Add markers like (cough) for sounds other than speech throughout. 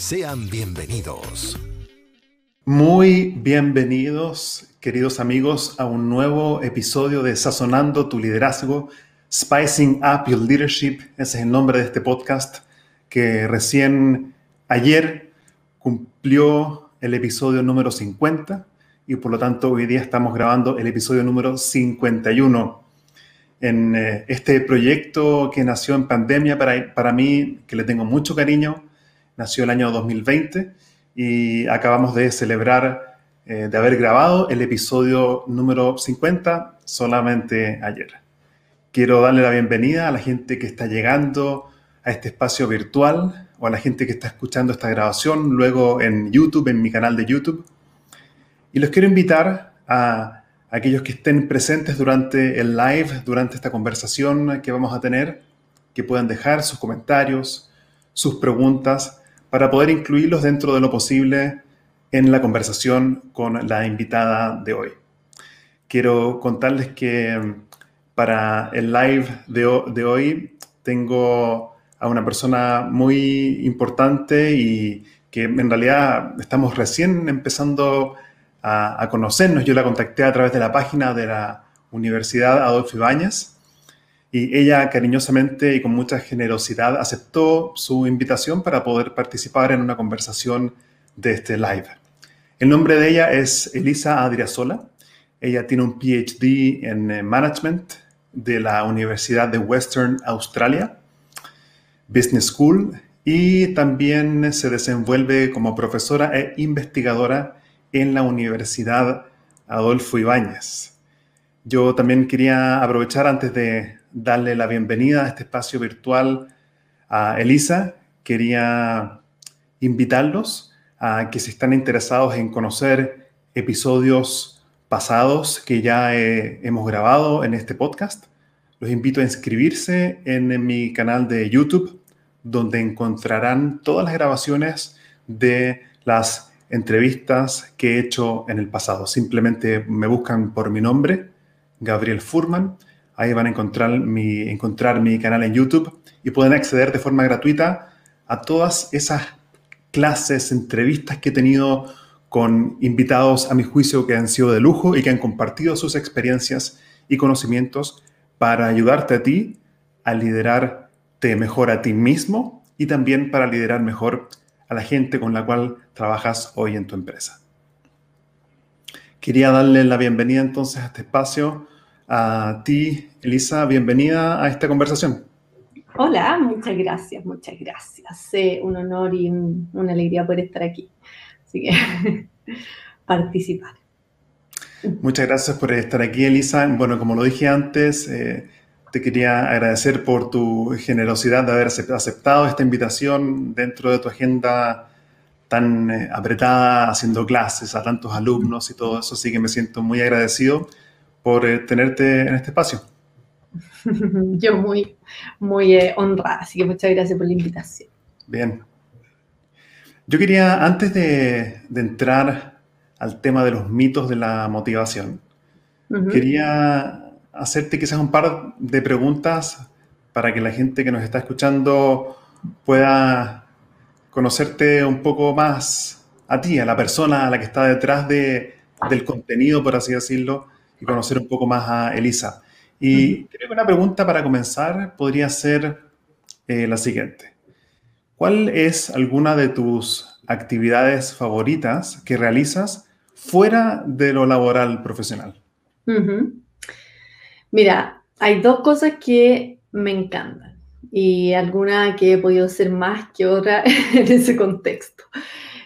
Sean bienvenidos. Muy bienvenidos, queridos amigos, a un nuevo episodio de Sazonando tu Liderazgo, Spicing Up Your Leadership. Ese es el nombre de este podcast que recién ayer cumplió el episodio número 50 y por lo tanto hoy día estamos grabando el episodio número 51 en eh, este proyecto que nació en pandemia para, para mí, que le tengo mucho cariño, nació el año 2020 y acabamos de celebrar, eh, de haber grabado el episodio número 50 solamente ayer. Quiero darle la bienvenida a la gente que está llegando a este espacio virtual o a la gente que está escuchando esta grabación luego en YouTube, en mi canal de YouTube. Y los quiero invitar a aquellos que estén presentes durante el live, durante esta conversación que vamos a tener, que puedan dejar sus comentarios, sus preguntas, para poder incluirlos dentro de lo posible en la conversación con la invitada de hoy. Quiero contarles que mm, para el live de, de hoy tengo a una persona muy importante y que en realidad estamos recién empezando a, conocernos. Yo la contacté a través de la página de la Universidad Adolfo Ibáñez y ella cariñosamente y con mucha generosidad aceptó su invitación para poder participar en una conversación de este live. El nombre de ella es Elisa Adriasola. Ella tiene un PhD en eh, Management de la Universidad de Western Australia, Business School, y también se desenvuelve como profesora e investigadora en la Universidad Adolfo Ibáñez. Yo también quería aprovechar antes de darle la bienvenida a este espacio virtual a Elisa, quería invitarlos a que si están interesados en conocer episodios pasados que ya hemos grabado en este podcast, los invito a inscribirse en mi canal de YouTube, donde encontrarán todas las grabaciones de las entrevistas que he hecho en el pasado. Simplemente me buscan por mi nombre, Gabriel Furman. Ahí van a encontrar mi, encontrar mi canal en YouTube y pueden acceder de forma gratuita a todas esas clases, entrevistas que he tenido con invitados a mi juicio que han sido de lujo y que han compartido sus experiencias y conocimientos para ayudarte a ti a liderarte mejor a ti mismo y también para liderar mejor a la gente con la cual trabajas hoy en tu empresa. Quería darle la bienvenida entonces a este espacio a ti, Elisa, bienvenida a esta conversación. Hola, muchas gracias, muchas gracias. un honor y una alegría poder estar aquí. Así que (laughs) participar. Muchas gracias por estar aquí, Elisa. Bueno, como lo dije antes, eh, te quería agradecer por tu generosidad de haber aceptado esta invitación dentro de tu agenda tan eh, apretada, haciendo clases a tantos alumnos y todo eso. Así que me siento muy agradecido por eh, tenerte en este espacio. (laughs) Yo muy, muy eh, honrada, así que muchas gracias por la invitación. Bien. Yo quería, antes de, entrar al tema de los mitos de la motivación, quería hacerte quizás un par de preguntas para que la gente que nos está escuchando pueda conocerte un poco más a ti, a la persona a la que está detrás de, del contenido, por así decirlo, y conocer un poco más a Elisa. Y creo que una pregunta para comenzar podría ser eh, la siguiente. ¿Cuál es alguna de tus actividades favoritas que realizas fuera de lo laboral profesional? Mira, hay dos cosas que me encantan y alguna que he podido ser más que otra (laughs) en ese contexto.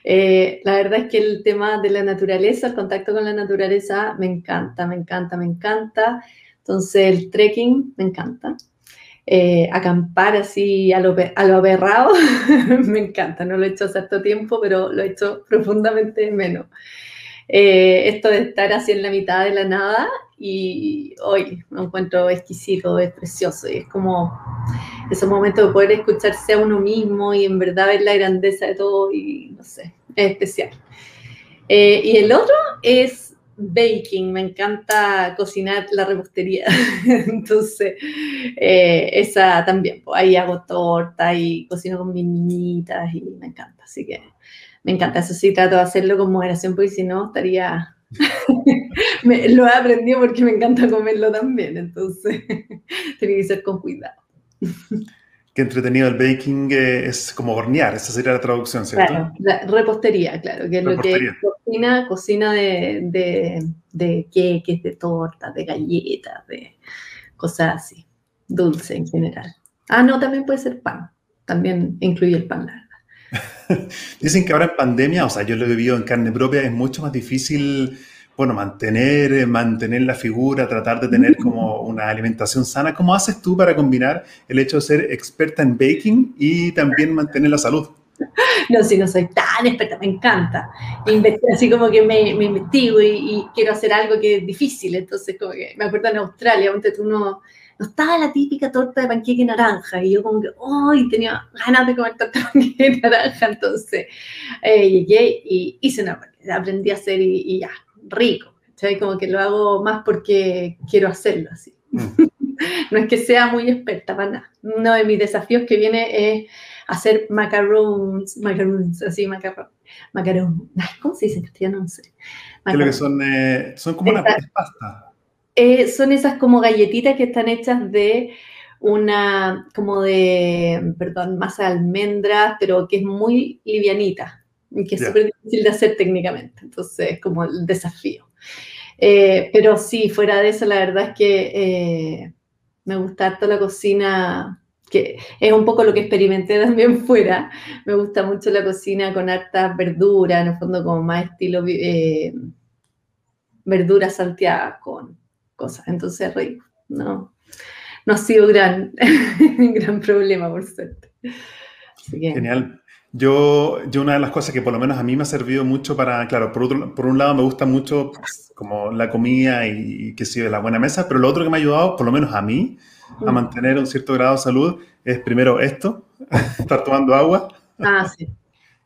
Eh, la verdad es que el tema de la naturaleza, el contacto con la naturaleza, me encanta, me encanta, me encanta. Entonces el trekking me encanta. Eh, acampar así a lo, a lo aberrado, (laughs) me encanta. No lo he hecho hace tanto tiempo, pero lo he hecho profundamente menos. Eh, esto de estar así en la mitad de la nada y hoy lo encuentro exquisito, es precioso y es como esos momentos de poder escucharse a uno mismo y en verdad ver la grandeza de todo y no sé, es especial. Eh, y el otro es baking, me encanta cocinar la repostería, (laughs) entonces eh, esa también, pues, ahí hago torta y cocino con mis niñitas y me encanta, así que me encanta, eso sí, trato de hacerlo con moderación porque si no estaría... (laughs) lo he aprendido porque me encanta comerlo también, entonces (laughs) tiene que ser con cuidado. Qué entretenido el baking eh, es como hornear, esa sería la traducción, ¿cierto? Claro, la repostería, claro, que es lo que cocina, cocina de, de, de queques, de tortas, de galletas, de cosas así, dulce en general. Ah, no, también puede ser pan, también incluye el pan, (laughs) Dicen que ahora en pandemia, o sea, yo lo he vivido en carne propia, es mucho más difícil, bueno, mantener, eh, mantener la figura, tratar de tener como una alimentación sana. ¿Cómo haces tú para combinar el hecho de ser experta en baking y también mantener la salud? No, si no soy tan experta, me encanta. así como que me, me investigo y, quiero hacer algo que es difícil. Entonces, como que me acuerdo en Australia, donde tú no, no estaba la típica torta de panqueque naranja. Y yo como que, ¡ay! tenía ganas de comer torta de panqueque (laughs) naranja. Entonces eh, llegué y hice una, aprendí a hacer y, ya, rico. ¿sabes? Como que lo hago más porque quiero hacerlo así. Mm. (laughs) no es que sea muy experta para nada. Uno de mis desafíos que viene es hacer macarons, macarons, así, macarons, macarons. ¿Cómo se dice en castellano? No sé. Creo que son, eh, son como una pasta. Eh, son esas como galletitas que están hechas de una, como de, perdón, masa de almendras, pero que es muy livianita y que es súper difícil de hacer técnicamente. Entonces, es como el desafío. Eh, pero sí, fuera de eso, la verdad es que eh, me gusta toda la cocina, que es un poco lo que experimenté (laughs) también fuera. Me gusta mucho la cocina con hartas verduras, en el fondo como más estilo verduras salteadas con cosas. Entonces, no, no ha sido gran, (laughs) gran problema, por suerte. Genial. Yo, yo una de las cosas que por lo menos a mí me ha servido mucho para, claro, por, por un lado me gusta mucho pues, como la comida y, que sigue la buena mesa, pero lo otro que me ha ayudado, por lo menos a mí, a mm. mantener un cierto grado de salud es primero esto, (laughs) estar tomando agua. Ah, sí.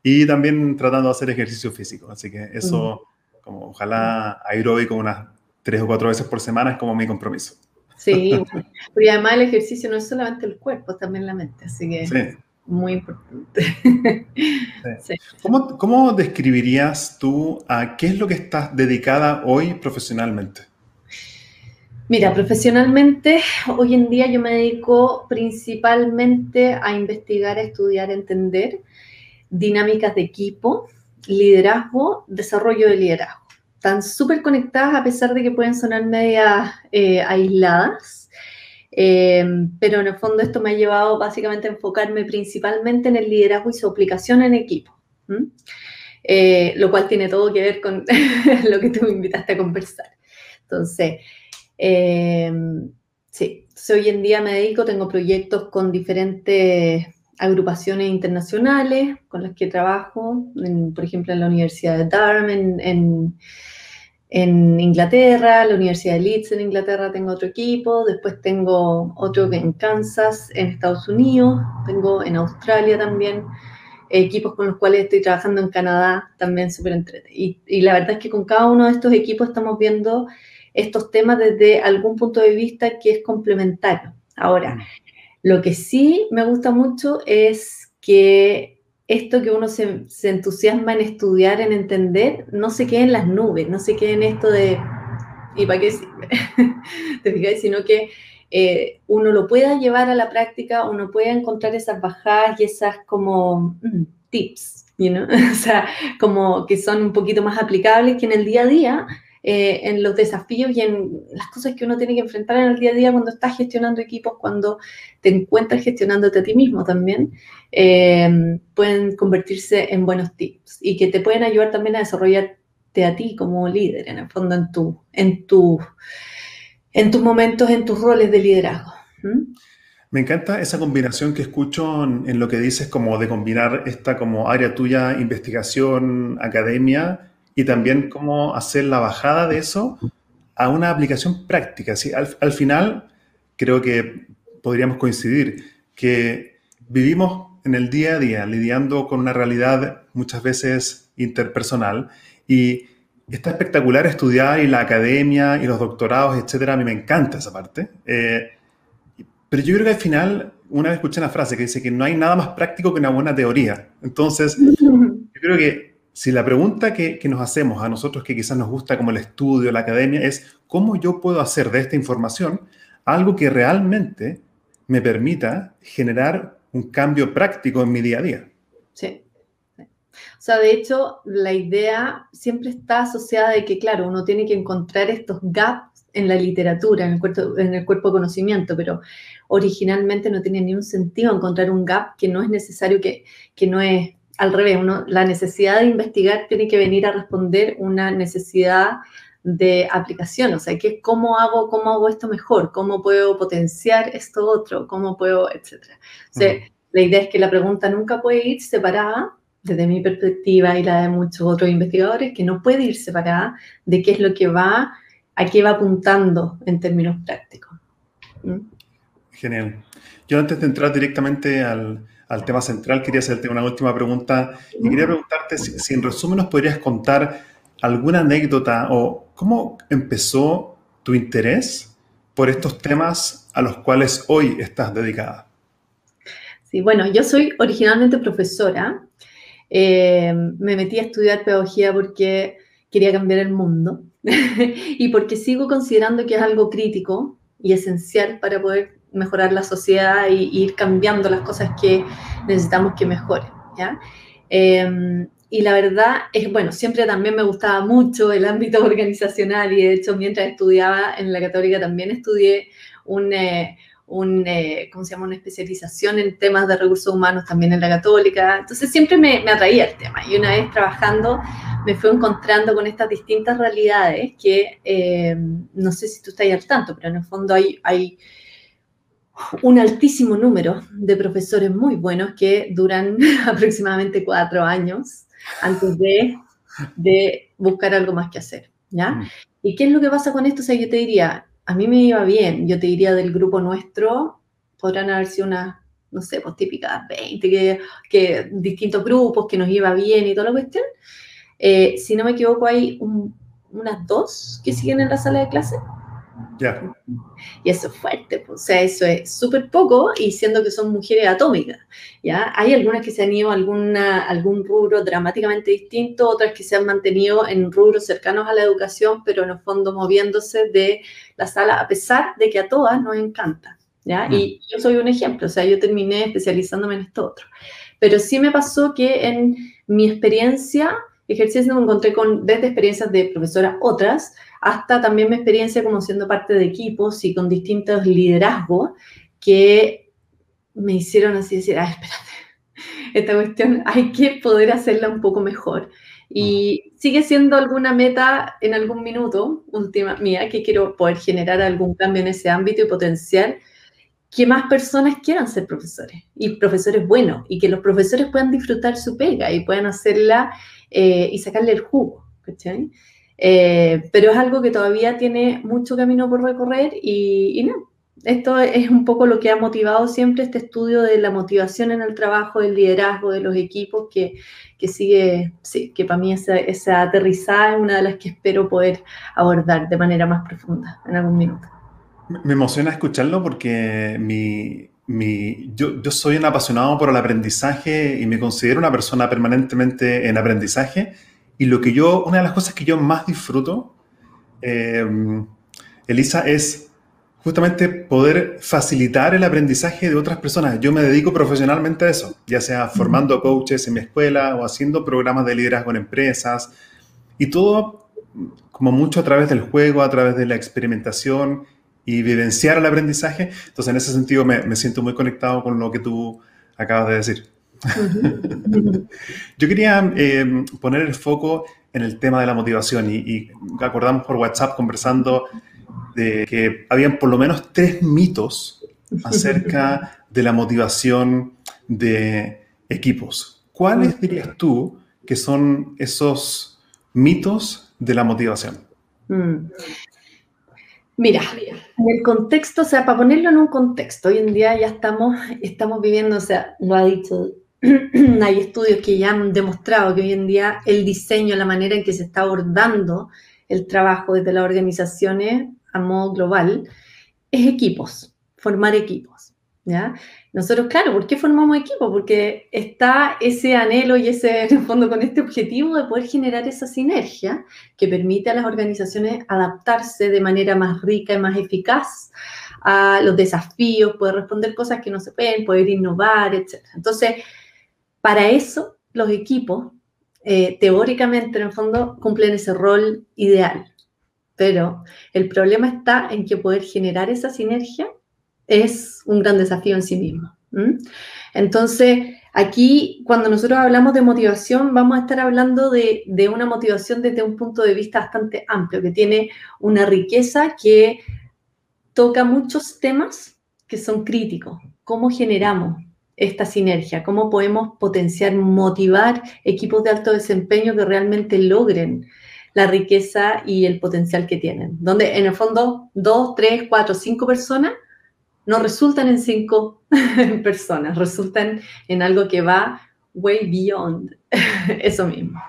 Y también tratando de hacer ejercicio físico. Así que eso, mm. como ojalá aeróbico unas tres o cuatro veces por semana es como mi compromiso. Sí, porque además el ejercicio no es solamente el cuerpo, también la mente, así que sí. muy importante. Sí. ¿Cómo, ¿Cómo, describirías tú a qué es lo que estás dedicada hoy profesionalmente? Mira, profesionalmente, hoy en día yo me dedico principalmente a investigar, a estudiar, a entender dinámicas de equipo, liderazgo, desarrollo de liderazgo están súper conectadas a pesar de que pueden sonar medias eh, aisladas. Eh, pero en el fondo esto me ha llevado básicamente a enfocarme principalmente en el liderazgo y su aplicación en equipo, eh, lo cual tiene todo que ver con (laughs) lo que tú me invitaste a conversar. Entonces, sí, hoy en día me dedico, tengo proyectos con diferentes agrupaciones internacionales con las que trabajo, por ejemplo, en la Universidad de Durham, en, en, Inglaterra, la Universidad de Leeds en Inglaterra tengo otro equipo, después tengo otro en Kansas, en Estados Unidos, tengo en Australia también equipos con los cuales estoy trabajando en Canadá, también súper. Y, y la verdad es que con cada uno de estos equipos estamos viendo estos temas desde algún punto de vista que es complementario. Ahora, mm. Lo que sí me gusta mucho es que esto que uno se, entusiasma en estudiar, en entender, no se quede en las nubes, no se quede en esto de, ¿y para qué? (laughs) ¿Te Sino que eh, uno lo pueda llevar a la práctica, uno pueda encontrar esas bajadas y esas como mm, tips (laughs) o sea, como que son un poquito más aplicables que en el día a día, eh, en los desafíos y en las cosas que uno tiene que enfrentar en el día a día cuando estás gestionando equipos, cuando te encuentras gestionándote a ti mismo también, eh, pueden convertirse en buenos tips y que te pueden ayudar también a desarrollarte a ti como líder, en el fondo, en, tu, en, tu, en tus momentos, en tus roles de liderazgo. Me encanta esa combinación que escucho en, lo que dices, como de combinar esta como área tuya, investigación, academia, y también cómo hacer la bajada de eso a una aplicación práctica. ¿sí? Al, final, creo que podríamos coincidir que vivimos en el día a día lidiando con una realidad muchas veces interpersonal y está espectacular estudiar y la academia y los doctorados, etcétera. A mí me encanta esa parte. Eh, pero yo creo que al final, una vez escuché una frase que dice que no hay nada más práctico que una buena teoría. Entonces, yo creo que si la pregunta que, nos hacemos a nosotros que quizás nos gusta como el estudio, la academia, es cómo yo puedo hacer de esta información algo que realmente me permita generar un cambio práctico en mi día a día. Sí. O sea, de hecho, la idea siempre está asociada de que, claro, uno tiene que encontrar estos gaps en la literatura, en el cuerpo, en el cuerpo de conocimiento, pero originalmente no tiene ni un sentido encontrar un gap que no es necesario, que, que no es al revés. Uno, la necesidad de investigar tiene que venir a responder una necesidad de aplicación, o sea, que cómo hago, cómo hago esto mejor, cómo puedo potenciar esto otro, cómo puedo, etcétera. O sea, la idea es que la pregunta nunca puede ir separada, desde mi perspectiva y la de muchos otros investigadores, que no puede ir separada de qué es lo que va, a qué va apuntando en términos prácticos. ¿Mm? Genial. Yo antes de entrar directamente al, al, tema central, quería hacerte una última pregunta y quería preguntarte si, en resumen nos podrías contar alguna anécdota o cómo empezó tu interés por estos temas a los cuales hoy estás dedicada. Sí, bueno, yo soy originalmente profesora. Eh, me metí a estudiar pedagogía porque quería cambiar el mundo (laughs) y porque sigo considerando que es algo crítico y esencial para poder mejorar la sociedad y, ir cambiando las cosas que necesitamos que mejoren. ¿ya? Em, y la verdad es, bueno, siempre también me gustaba mucho el ámbito (laughs) organizacional y de hecho mientras estudiaba en la católica también estudié un, eh, un eh, ¿cómo se llama? una especialización en temas de recursos humanos también en la católica. Entonces siempre me, me atraía el tema y una vez trabajando me fui encontrando con estas distintas realidades que em, no sé si tú estás al tanto, pero en el fondo hay, hay un altísimo número de profesores muy buenos que duran (laughs) aproximadamente cuatro años antes de, de buscar algo más que hacer, ¿ya? Mm. ¿Y qué es lo que pasa con esto? O sea, yo te diría, a mí me iba bien, yo te diría del grupo nuestro, podrán haber sido unas, no sé, pues típicas 20, que, que distintos grupos, que nos iba bien y toda la cuestión. Eh, si no me equivoco, hay unas dos que siguen en la sala de clase. Y eso es fuerte, pues, o sea, eso es súper poco y siendo que son mujeres atómicas, ¿ya? Hay algunas que se han ido a alguna, algún rubro dramáticamente distinto, otras que se han mantenido en rubros cercanos a la educación, pero en el fondo moviéndose de la sala, a pesar de que a todas nos encanta, ¿ya? Mm. Y yo soy un ejemplo, o sea, yo terminé especializándome en esto otro. Pero sí me pasó que en mi experiencia, ejercicio me encontré con, desde experiencias de profesora, otras, hasta también mi experiencia como siendo parte de equipos y con distintos liderazgos que me hicieron así decir, ay, espérate, esta cuestión hay que poder hacerla un poco mejor. Y sigue siendo alguna meta en algún minuto, última mía, que quiero poder generar algún cambio en ese ámbito y potenciar que más personas quieran ser profesores y profesores buenos y que los profesores puedan disfrutar su pega y puedan hacerla eh, y sacarle el jugo. ¿cachai? Eh, pero es algo que todavía tiene mucho camino por recorrer y, no, esto es un poco lo que ha motivado siempre este estudio de la motivación en el trabajo, del liderazgo de los equipos, que, que sigue, sí, que para mí esa, esa, aterrizada es una de las que espero poder abordar de manera más profunda en algún minuto. Me emociona escucharlo porque mi, mi, yo, yo soy un apasionado por el aprendizaje y me considero una persona permanentemente en aprendizaje y lo que yo, una de las cosas que yo más disfruto, em, Elisa, es justamente poder facilitar el aprendizaje de otras personas. Yo me dedico profesionalmente a eso, ya sea formando coaches en mi escuela o haciendo programas de liderazgo en empresas y todo como mucho a través del juego, a través de la experimentación y vivenciar el aprendizaje. Entonces, en ese sentido, me, siento muy conectado con lo que tú acabas de decir. Yo quería eh, poner el foco en el tema de la motivación y, y, acordamos por WhatsApp conversando de que habían por lo menos tres mitos acerca de la motivación de equipos. ¿Cuáles dirías tú que son esos mitos de la motivación? Mm. Mira, en el contexto, o sea, para ponerlo en un contexto, hoy en día ya estamos, estamos viviendo, o sea, lo ha dicho, (clears throat) hay estudios que ya han demostrado que hoy en día el diseño, la manera en que se está abordando el trabajo desde las organizaciones a modo global, es equipos, formar equipos, ¿ya? Nosotros, claro, ¿por qué formamos equipo? Porque está ese anhelo y ese, en el fondo, con este objetivo de poder generar esa sinergia que permite a las organizaciones adaptarse de manera más rica y más eficaz a los desafíos, poder responder cosas que no se pueden, poder innovar, etc. Entonces, para eso, los equipos, eh, teóricamente, en el fondo, cumplen ese rol ideal. Pero el problema está en que poder generar esa sinergia es un gran desafío en sí mismo. Entonces, aquí cuando nosotros hablamos de motivación, vamos a estar hablando de, de, una motivación desde un punto de vista bastante amplio, que tiene una riqueza que toca muchos temas que son críticos. ¿Cómo generamos esta sinergia? ¿Cómo podemos potenciar, motivar equipos de alto desempeño que realmente logren la riqueza y el potencial que tienen? Donde en el fondo dos, tres, cuatro, cinco personas no resultan en cinco (laughs) personas, resultan en algo que va way beyond (laughs) eso mismo.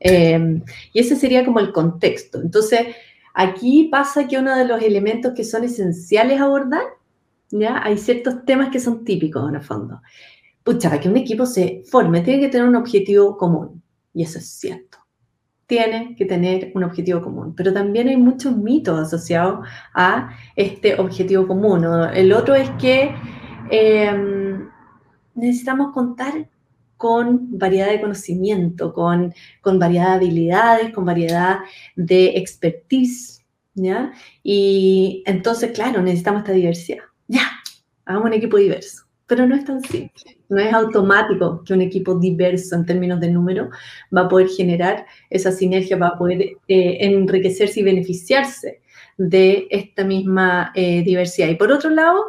Em, y ese sería como el contexto. Entonces, aquí pasa que uno de los elementos que son esenciales abordar, ¿ya? Hay ciertos temas que son típicos en el fondo. Pucha, que un equipo se forme, tiene que tener un objetivo común. Y eso es cierto tiene que tener un objetivo común, pero también hay muchos mitos asociados a este objetivo común. El otro es que em, necesitamos contar con variedad de conocimiento, con, con, variedad de habilidades, con variedad de expertise, ¿ya? Y entonces, claro, necesitamos esta diversidad. Ya, hagamos un equipo diverso, pero no es tan simple. No es automático que un equipo diverso en términos de número va a poder generar esa sinergia, va a poder eh, enriquecerse y beneficiarse de esta misma eh, diversidad. Y por otro lado,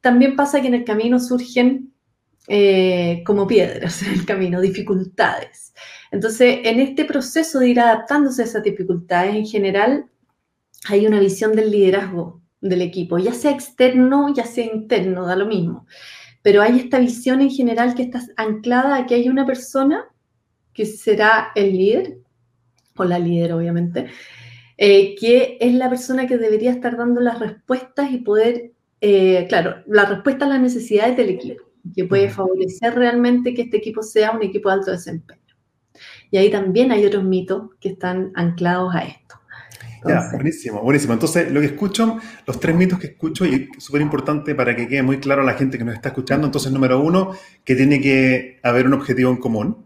también pasa que en el camino surgen eh, como piedras en el camino, dificultades. Entonces, en este proceso de ir adaptándose a esas dificultades, en general, hay una visión del liderazgo del equipo, ya sea externo, ya sea interno, da lo mismo. Pero hay esta visión en general que está anclada a que hay una persona que será el líder, o la líder obviamente, eh, que es la persona que debería estar dando las respuestas y poder, eh, claro, la respuesta a las necesidades del equipo, que puede favorecer realmente que este equipo sea un equipo de alto desempeño. Y ahí también hay otros mitos que están anclados a esto ya, buenísimo, buenísimo. Entonces, lo que escucho, los tres mitos que escucho, y es súper importante para que quede muy claro a la gente que nos está escuchando. Entonces, número uno, que tiene que haber un objetivo en común.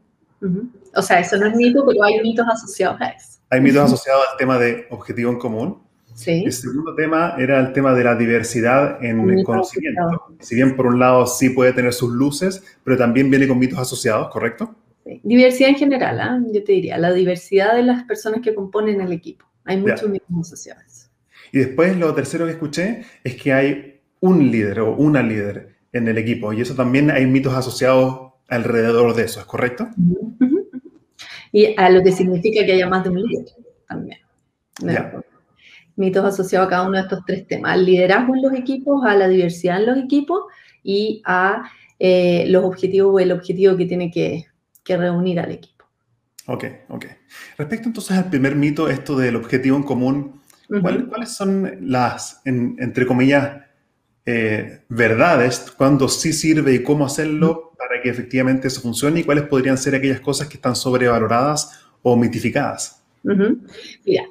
O sea, eso no es mito, pero hay mitos asociados a eso. Hay mitos asociados al tema de objetivo en común. Sí. El segundo tema era el tema de la diversidad en el conocimiento. Si bien por un lado sí puede tener sus luces, pero también viene con mitos asociados, ¿correcto? Sí. Diversidad en general, ¿ah? yo te diría, la diversidad de las personas que componen el equipo. Hay muchos mitos asociados. Y después lo tercero que escuché es que hay un líder o una líder en el equipo y eso también hay mitos asociados alrededor de eso, ¿es correcto? Y a lo que significa que haya más de un líder también. Mitos asociados a cada uno de estos tres temas, al liderazgo en los equipos, a la diversidad en los equipos y a eh, los objetivos o el objetivo que tiene que reunir al equipo. Ok, ok. Respecto entonces al primer mito, esto del objetivo en común, ¿cuáles son las, entre comillas, eh, verdades, cuándo sí sirve y cómo hacerlo para que efectivamente eso funcione y cuáles podrían ser aquellas cosas que están sobrevaloradas o mitificadas? Mira,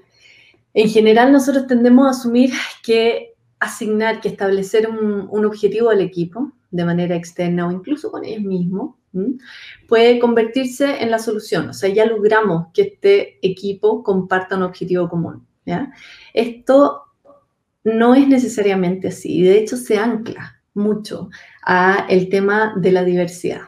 en general nosotros tendemos a asumir que asignar, que establecer un, objetivo al equipo de manera externa o incluso con ellos mismos, puede convertirse en la solución. O sea, ya logramos que este equipo comparta un objetivo común. Esto no es necesariamente así. De hecho, se ancla mucho a el tema de la diversidad.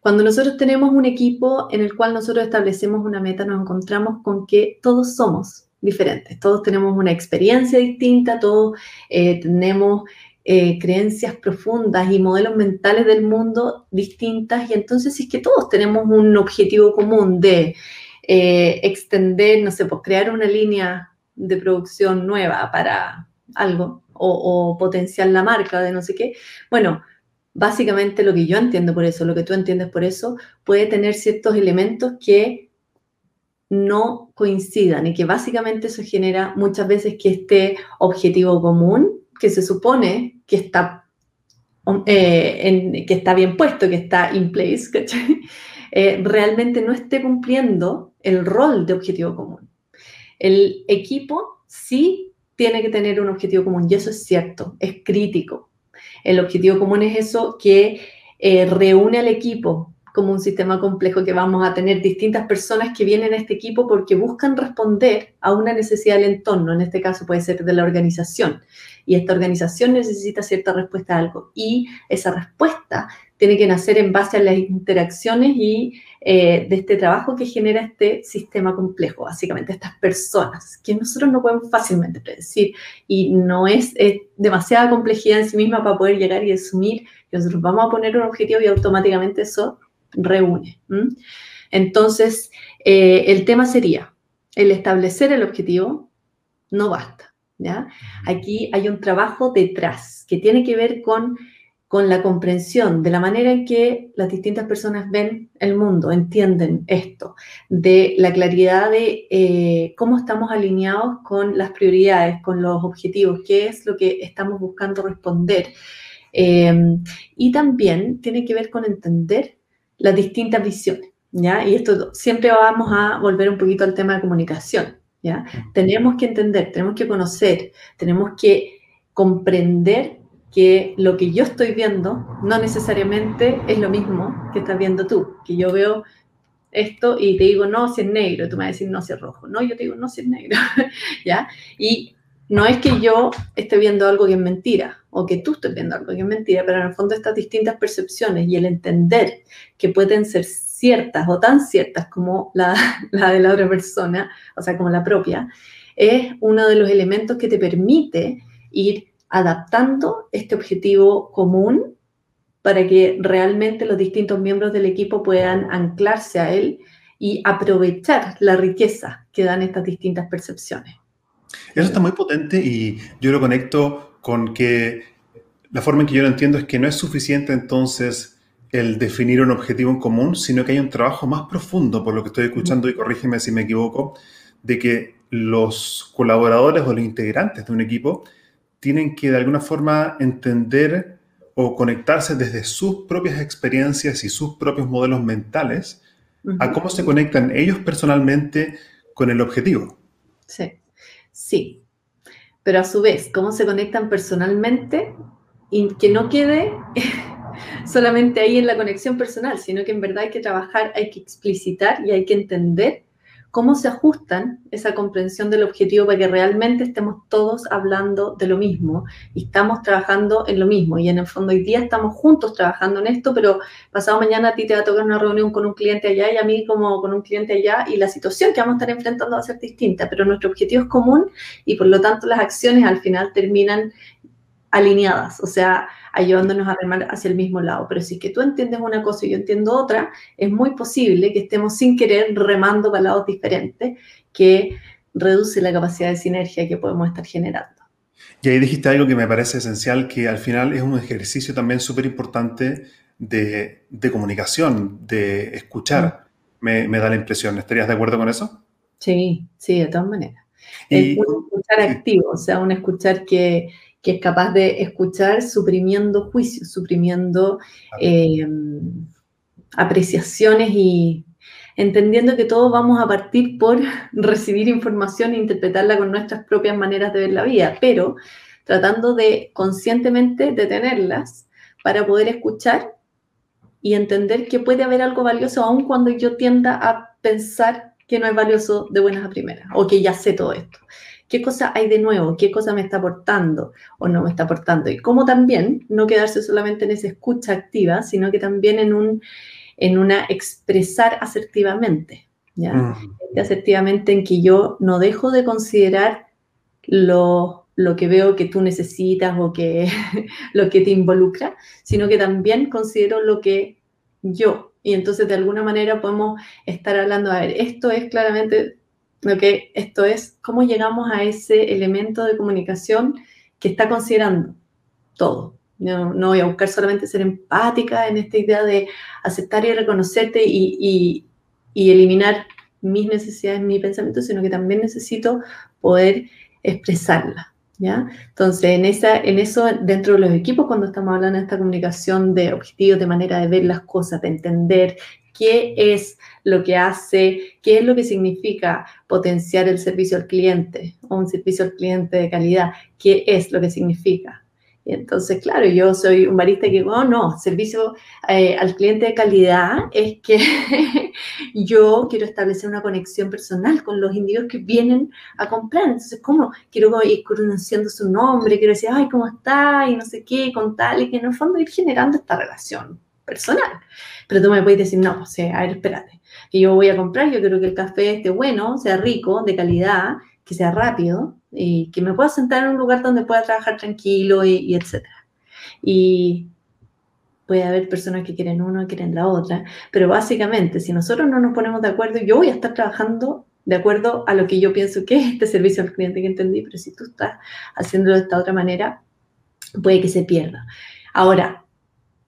Cuando nosotros tenemos un equipo en el cual nosotros establecemos una meta, nos encontramos con que todos somos diferentes, todos tenemos una experiencia distinta, todos eh, tenemos eh, creencias profundas y modelos mentales del mundo distintas. Y entonces es que todos tenemos un objetivo común de eh, extender, no sé, pues crear una línea de producción nueva para algo o, o potenciar la marca de no sé qué, bueno, básicamente lo que yo entiendo por eso, lo que tú entiendes por eso, puede tener ciertos elementos que no coincidan y que básicamente eso genera muchas veces que este objetivo común, que se supone que está, eh, que está bien puesto, que está in place, (laughs) eh, realmente no esté cumpliendo el rol de objetivo común. El equipo sí tiene que tener un objetivo común y eso es cierto, es crítico, el objetivo común es eso que eh, reúne al equipo como un sistema complejo que vamos a tener distintas personas que vienen a este equipo porque buscan responder a una necesidad del entorno, en este caso puede ser de la organización, y esta organización necesita cierta respuesta a algo, y esa respuesta tiene que nacer en base a las interacciones y eh, de este trabajo que genera este sistema complejo, básicamente estas personas, que nosotros no podemos fácilmente predecir. Y no es, demasiada complejidad en sí misma para poder llegar y asumir que nosotros vamos a poner un objetivo y automáticamente eso reúne. Entonces, eh, el tema sería, el establecer el objetivo no basta. ¿ya? Aquí hay un trabajo detrás que tiene que ver con con la comprensión de la manera en que las distintas personas ven el mundo, entienden esto, de la claridad de eh, cómo estamos alineados con las prioridades, con los objetivos, qué es lo que estamos buscando responder. Em, y también tiene que ver con entender las distintas visiones. ¿Ya? Y esto siempre vamos a volver un poquito al tema de comunicación, ¿ya? Tenemos que entender, tenemos que conocer, tenemos que comprender que lo que yo estoy viendo no necesariamente es lo mismo que estás viendo tú, que yo veo esto y te digo, no, si es negro, tú me vas a decir, no, si es rojo, no, yo te digo, no, si es negro, (laughs) ¿ya? Y no es que yo esté viendo algo que es mentira o que tú estés viendo algo que es mentira, pero en el fondo estas distintas percepciones y el entender que pueden ser ciertas o tan ciertas como (laughs) la, de la otra persona, o sea, como la propia, es uno de los elementos que te permite ir adaptando este objetivo común para que realmente los distintos miembros del equipo puedan anclarse a él y aprovechar la riqueza que dan estas distintas percepciones. Eso está muy potente y yo lo conecto con que la forma en que yo lo entiendo es que no es suficiente entonces el definir un objetivo en común, sino que hay un trabajo más profundo, por lo que estoy escuchando, y corrígeme si me equivoco, de que los colaboradores o los integrantes de un equipo tienen que de alguna forma entender o conectarse desde sus propias experiencias y sus propios modelos mentales a cómo se conectan ellos personalmente con el objetivo. Sí, sí. Pero a su vez, cómo se conectan personalmente y que no quede (laughs) solamente ahí en la conexión personal, sino que en verdad hay que trabajar, hay que explicitar y hay que entender cómo se ajustan esa comprensión del objetivo para que realmente estemos todos hablando de lo mismo y estamos trabajando en lo mismo. Y en el fondo hoy día estamos juntos trabajando en esto, pero pasado mañana a ti te va a tocar una reunión con un cliente allá y a mí como con un cliente allá y la situación que vamos a estar enfrentando va a ser distinta, pero nuestro objetivo es común y por lo tanto las acciones al final terminan alineadas, o sea, ayudándonos a remar hacia el mismo lado. Pero si es que tú entiendes una cosa y yo entiendo otra, es muy posible que estemos sin querer remando para lados diferentes, que reduce la capacidad de sinergia que podemos estar generando. Y ahí dijiste algo que me parece esencial, que al final es un ejercicio también súper importante de, comunicación, de escuchar, me, da la impresión. ¿Estarías de acuerdo con eso? Sí, sí, de todas maneras. un escuchar activo, o sea, un escuchar que, que es capaz de escuchar suprimiendo juicios, suprimiendo eh, apreciaciones y entendiendo que todos vamos a partir por (laughs) recibir información e interpretarla con nuestras propias maneras de ver la vida, pero tratando de conscientemente detenerlas para poder escuchar y entender que puede haber algo valioso aun cuando yo tienda a pensar que no es valioso de buenas a primeras o que ya sé todo esto. ¿Qué cosa hay de nuevo? ¿Qué cosa me está aportando o no me está aportando? Y cómo también no quedarse solamente en esa escucha activa, sino que también en, un, en una expresar asertivamente. ¿ya? Mm. Asertivamente en que yo no dejo de considerar lo, lo que veo que tú necesitas o que (laughs) lo que te involucra, sino que también considero lo que yo. Y entonces de alguna manera podemos estar hablando, a ver, esto es claramente que esto es cómo llegamos a ese elemento de comunicación que está considerando todo. No, no voy a buscar solamente ser empática en esta idea de aceptar y reconocerte y, y, y eliminar mis necesidades, mi pensamiento, sino que también necesito poder expresarla. ¿Ya? Entonces, en, esa, en eso, dentro de los equipos, cuando estamos hablando de esta comunicación de objetivos, de manera de ver las cosas, de entender qué es lo que hace, qué es lo que significa potenciar el servicio al cliente o un servicio al cliente de calidad, qué es lo que significa. Y entonces, claro, yo soy un barista que oh, no, servicio eh, al cliente de calidad es que (laughs) yo quiero establecer una conexión personal con los individuos que vienen a comprar. Entonces, ¿cómo? Quiero ir conociendo su nombre, quiero decir, ay, ¿cómo está? Y no sé qué, con tal, y que en el fondo ir generando esta relación personal. Pero tú me puedes decir, no, o sea, a ver, espérate, que yo voy a comprar, yo quiero que el café esté bueno, sea rico, de calidad, que sea rápido, y que me pueda sentar en un lugar donde pueda trabajar tranquilo y, y etcétera. Y puede haber personas que quieren uno quieren la otra, pero básicamente, si nosotros no nos ponemos de acuerdo, yo voy a estar trabajando de acuerdo a lo que yo pienso que es este servicio al cliente que entendí, pero si tú estás haciéndolo de esta otra manera, puede que se pierda. Ahora,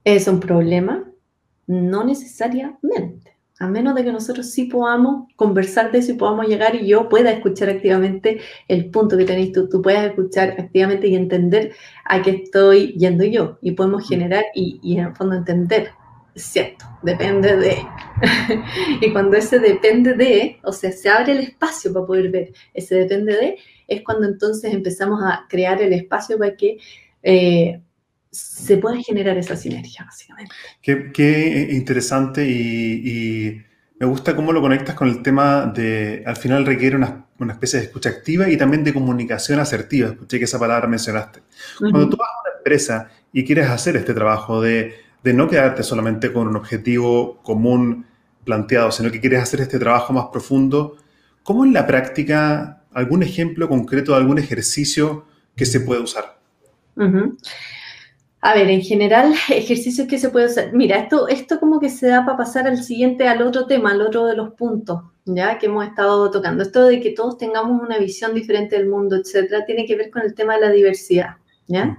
¿es un problema? No necesariamente a menos de que nosotros sí podamos conversar de eso y podamos llegar y yo pueda escuchar activamente el punto que tenéis tú, tú puedas escuchar activamente y entender a qué estoy yendo yo y podemos generar y, y en el fondo entender, cierto, depende de. (laughs) y cuando ese depende de, o sea, se abre el espacio para poder ver ese depende de, es cuando entonces empezamos a crear el espacio para que... Eh, se puede generar esa sinergia, básicamente. Qué, interesante y, me gusta cómo lo conectas con el tema de, al final requiere una, una, especie de escucha activa y también de comunicación asertiva. Escuché que esa palabra mencionaste. Cuando tú vas a una empresa y quieres hacer este trabajo de, de no quedarte solamente con un objetivo común planteado, sino que quieres hacer este trabajo más profundo, ¿cómo en la práctica, algún ejemplo concreto de algún ejercicio que se puede usar? A ver, en general, (laughs) ejercicios que se puede hacer. Mira, esto, esto como que se da para pasar al siguiente, al otro tema, al otro de los puntos, ya que hemos estado tocando. Esto de que todos tengamos una visión diferente del mundo, etcétera, tiene que ver con el tema de la diversidad, ¿ya?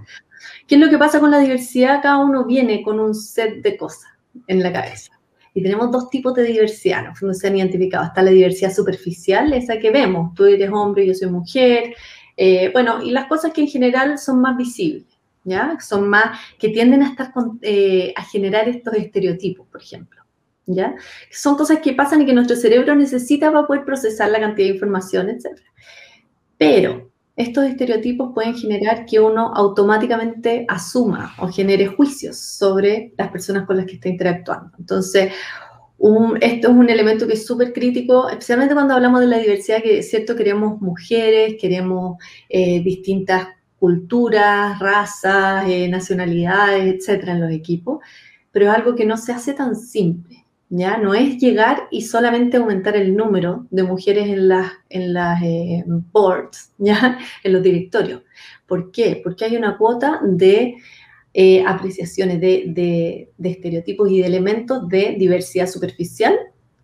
¿Qué es lo que pasa con la diversidad? Cada uno viene con un set de cosas en la cabeza. Y tenemos dos tipos de diversidad, ¿no? se han identificado. Está la diversidad superficial, esa que vemos. Tú eres hombre, yo soy mujer. Eh, bueno, y las cosas que en general son más visibles. ¿Ya? Son más, que tienden a estar eh, a generar estos estereotipos, por ejemplo, ¿ya? Son cosas que pasan y que nuestro cerebro necesita para poder procesar la cantidad de información, etc. Pero estos estereotipos pueden generar que uno automáticamente asuma o genere juicios sobre las personas con las que está interactuando. Entonces, esto es un elemento que es súper crítico, especialmente cuando hablamos de la diversidad, que es cierto, queremos mujeres, queremos eh, distintas culturas, razas, eh, nacionalidades, etcétera, en los equipos, pero es algo que no se hace tan simple. ¿Ya? No es llegar y solamente aumentar el número de mujeres en las, en las eh, boards, ¿ya? (laughs) en los directorios. ¿Por qué? Porque hay una cuota de eh, apreciaciones de, de, estereotipos y de elementos de diversidad superficial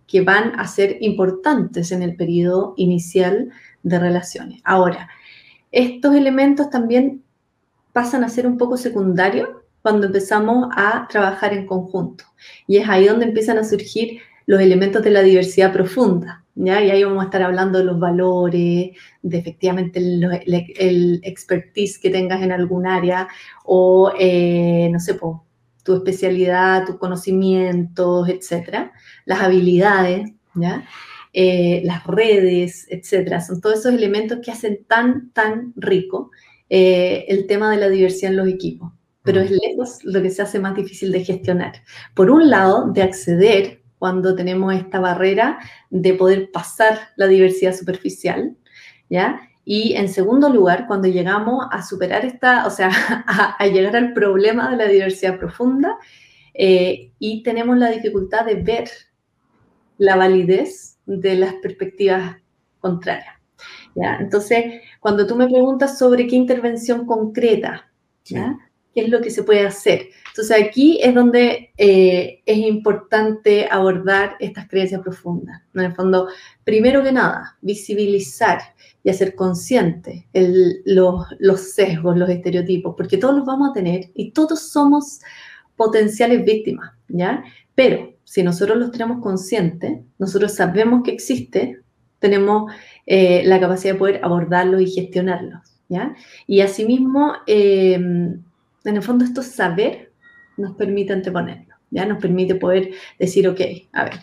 que van a ser importantes en el periodo inicial de relaciones. Ahora, estos elementos también pasan a ser un poco secundarios cuando empezamos a trabajar en conjunto. Y es ahí donde empiezan a surgir los elementos de la diversidad profunda. ¿ya? Y ahí vamos a estar hablando de los valores, de efectivamente el, expertise que tengas en algún área o, eh, no sé, tu especialidad, tus conocimientos, etcétera, las habilidades, ¿ya? Eh, las redes, etcétera. Son todos esos elementos que hacen tan, tan rico eh, el tema de la diversidad en los equipos, pero es lejos lo que se hace más difícil de gestionar. Por un lado, de acceder cuando tenemos esta barrera de poder pasar la diversidad superficial, ¿ya? Y en segundo lugar, cuando llegamos a superar esta, o sea, (laughs) a, llegar al problema de la diversidad profunda eh, y tenemos la dificultad de ver la validez de las perspectivas contrarias. ¿ya? Entonces, cuando tú me preguntas sobre qué intervención concreta, ¿ya? ¿qué es lo que se puede hacer? Entonces, aquí es donde eh, es importante abordar estas creencias profundas. En el fondo, primero que nada, visibilizar y hacer consciente los, los sesgos, los estereotipos, porque todos los vamos a tener y todos somos potenciales víctimas, ¿ya? Pero si nosotros los tenemos conscientes, nosotros sabemos que existe, tenemos eh, la capacidad de poder abordarlos y gestionarlos, ¿ya? Y asimismo, eh, en el fondo esto saber nos permite anteponerlo, ¿ya? Nos permite poder decir, ok, a ver,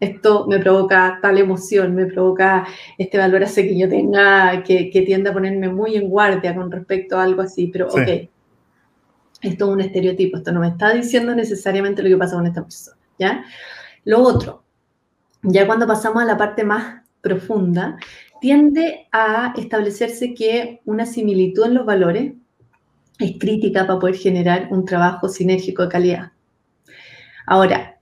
esto me provoca tal emoción, me provoca este valor hace que yo tenga, que, que tienda a ponerme muy en guardia con respecto a algo así, pero ok, esto es un estereotipo, esto no me está diciendo necesariamente lo que pasa con esta persona, Lo otro, ya cuando pasamos a la parte más profunda, tiende a establecerse que una similitud en los valores es crítica para poder generar un trabajo sinérgico de calidad. Ahora,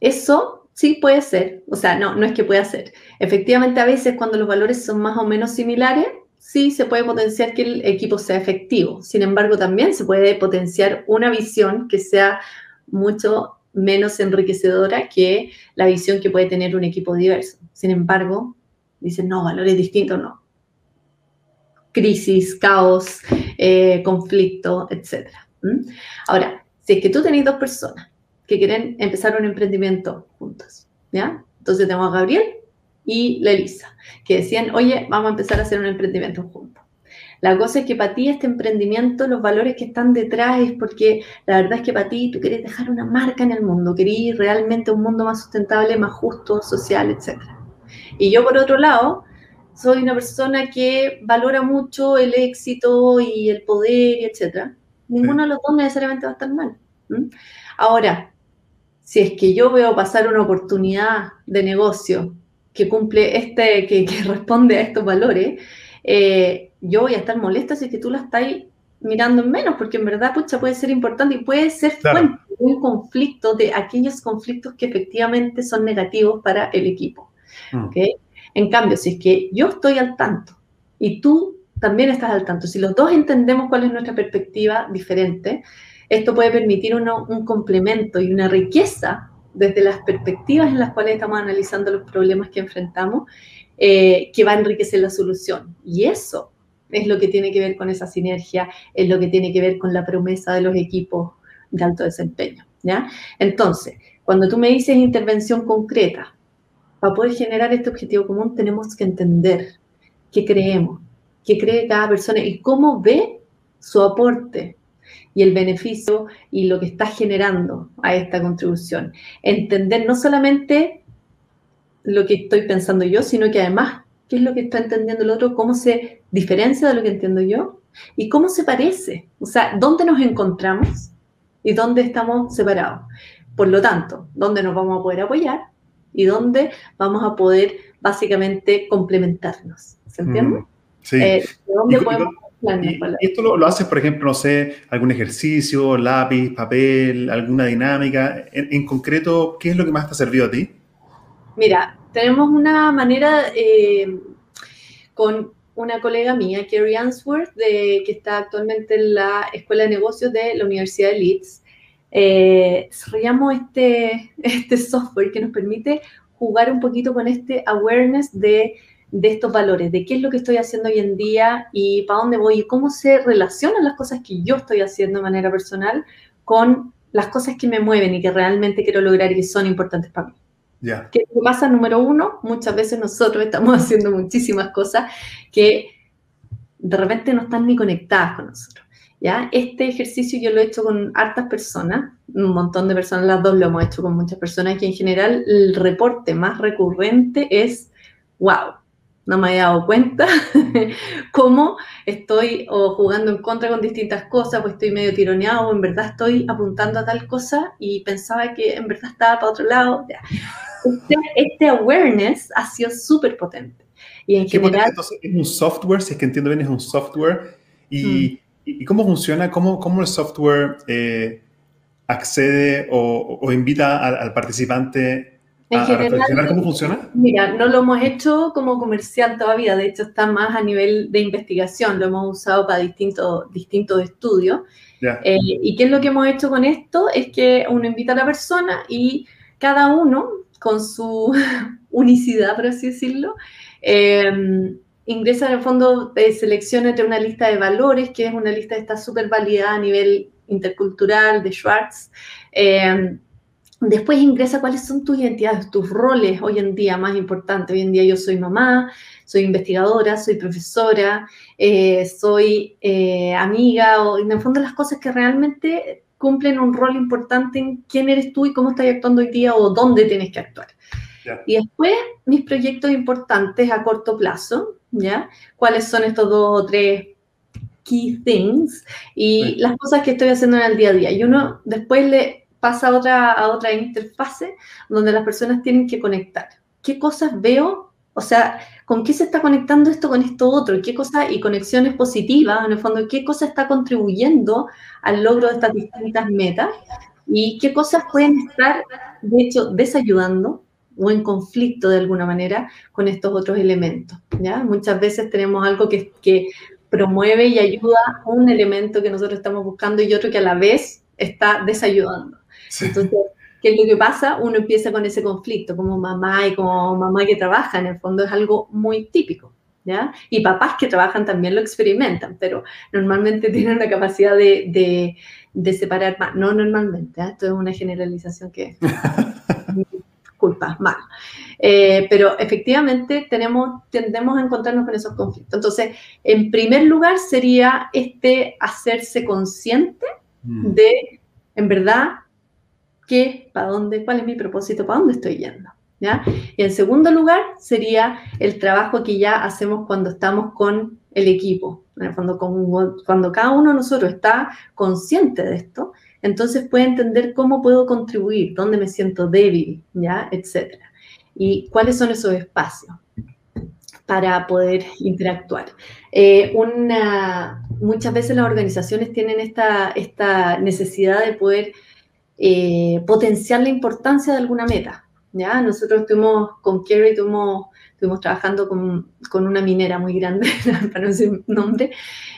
eso sí puede ser, o sea, no, no es que pueda ser. Efectivamente, a veces cuando los valores son más o menos similares, sí se puede potenciar que el equipo sea efectivo. Sin embargo, también se puede potenciar una visión que sea mucho menos enriquecedora que la visión que puede tener un equipo diverso. Sin embargo, dicen, no, valores distintos, no. Crisis, caos, eh, conflicto, etc. Ahora, si es que tú tenés dos personas que quieren empezar un emprendimiento juntos, ¿ya? Entonces tenemos a Gabriel y la Elisa, que decían, oye, vamos a empezar a hacer un emprendimiento juntos. La cosa es que para ti este emprendimiento, los valores que están detrás es porque la verdad es que para ti tú quieres dejar una marca en el mundo, querés realmente un mundo más sustentable, más justo, social, etc. Y yo por otro lado, soy una persona que valora mucho el éxito y el poder, etc. Ninguno de los dos necesariamente va a estar mal. Ahora, si es que yo veo pasar una oportunidad de negocio que cumple este, que, responde a estos valores, eh, yo voy a estar molesta si es que tú la estás mirando en menos, porque en verdad, pucha, puede ser importante y puede ser fuente de un conflicto, de aquellos conflictos que efectivamente son negativos para el equipo. Mm. En cambio, si es que yo estoy al tanto y tú también estás al tanto, si los dos entendemos cuál es nuestra perspectiva diferente, esto puede permitir un complemento y una riqueza desde las perspectivas en las cuales estamos analizando los problemas que enfrentamos, eh, que va a enriquecer la solución. Y eso es lo que tiene que ver con esa sinergia, es lo que tiene que ver con la promesa de los equipos de alto desempeño. ¿ya? Entonces, cuando tú me dices intervención concreta, para poder generar este objetivo común tenemos que entender qué creemos, qué cree cada persona y cómo ve su aporte y el beneficio y lo que está generando a esta contribución. Entender no solamente lo que estoy pensando yo, sino que además qué es lo que está entendiendo el otro, cómo se diferencia de lo que entiendo yo y cómo se parece, o sea, dónde nos encontramos y dónde estamos separados. Por lo tanto, dónde nos vamos a poder apoyar y dónde vamos a poder básicamente complementarnos. ¿Se entiende? Mm, sí. Eh, ¿Dónde podemos y, esto lo, haces, por ejemplo, no sé, algún ejercicio, lápiz, papel, alguna dinámica. En, concreto, ¿qué es lo que más te ha servido a ti? Mira, tenemos una manera eh, con una colega mía, Kerry Answorth, de, que está actualmente en la Escuela de Negocios de la Universidad de Leeds. Eh, este, (laughs) este software que nos permite jugar un poquito con este awareness de de estos valores, de qué es lo que estoy haciendo hoy en día y para dónde voy y cómo se relacionan las cosas que yo estoy haciendo de manera personal con las cosas que me mueven y que realmente quiero lograr y que son importantes para mí. Ya. ¿Qué pasa? Número uno, muchas veces nosotros estamos (laughs) haciendo muchísimas cosas que de repente no están ni conectadas con nosotros. ¿ya? Este ejercicio yo lo he hecho con hartas personas, un montón de personas, las dos lo hemos hecho con muchas personas, que en general el reporte más recurrente es, wow, no me había dado cuenta (laughs) cómo estoy o jugando en contra con distintas cosas, o estoy medio tironeado, o en verdad estoy apuntando a tal cosa y pensaba que en verdad estaba para otro lado. Este, este, awareness ha sido súper potente. Y en general... Entonces, es un software, si es que entiendo bien, es un software. ¿Y, mm. cómo funciona? ¿Cómo, cómo el software eh, accede o, invita al participante en general, cómo funciona? Mira, no lo hemos hecho como comercial todavía, de hecho está más a nivel de investigación, lo hemos usado para distintos, distintos estudios. Eh, ¿Y qué es lo que hemos hecho con esto? Es que uno invita a la persona y cada uno, con su (laughs) unicidad, por así decirlo, em, ingresa en el fondo de selección entre una lista de valores, que es una lista que está súper validada a nivel intercultural de Schwartz. Em, Después ingresa cuáles son tus identidades, tus roles hoy en día más importantes. Hoy en día yo soy mamá, soy investigadora, soy profesora, eh, soy eh, amiga, o en el fondo las cosas que realmente cumplen un rol importante en quién eres tú y cómo estás actuando hoy día o dónde tienes que actuar. Y después mis proyectos importantes a corto plazo, ¿ya? ¿Cuáles son estos dos o tres key things? Y las cosas que estoy haciendo en el día a día. Y uno después le pasa a otra, a otra interfase donde las personas tienen que conectar. ¿Qué cosas veo? O sea, ¿con qué se está conectando esto con esto otro? ¿Qué cosas y conexiones positivas, en el fondo, qué cosa está contribuyendo al logro de estas distintas metas? ¿Y qué cosas pueden estar, de hecho, desayudando o en conflicto de alguna manera con estos otros elementos? ¿ya? Muchas veces tenemos algo que, que promueve y ayuda un elemento que nosotros estamos buscando y otro que a la vez está desayudando. Entonces, ¿qué es lo que pasa? Uno empieza con ese conflicto como mamá y como mamá que trabaja, en el fondo es algo muy típico. ¿Ya? Y papás que trabajan también lo experimentan, pero normalmente (laughs) tienen la capacidad de, de, separar más. No normalmente, ¿eh? esto es una generalización que (laughs) culpa, mal. Eh, pero efectivamente tenemos, tendemos a encontrarnos con esos conflictos. Entonces, en primer lugar sería este hacerse consciente mm. de, en verdad, qué, para dónde, cuál es mi propósito, para dónde estoy yendo. ¿ya? Y en segundo lugar sería el trabajo que ya hacemos cuando estamos con el equipo. Cuando cada uno de nosotros está consciente de esto, entonces puede entender cómo puedo contribuir, dónde me siento débil, ¿ya? etcétera. Y cuáles son esos espacios para poder interactuar. Eh, una, muchas veces las organizaciones tienen esta, esta necesidad de poder eh, potenciar la importancia de alguna meta. ¿ya? Nosotros estuvimos con Kerry, estuvimos, estuvimos trabajando con, con, una minera muy grande, para (laughs) no decir nombre,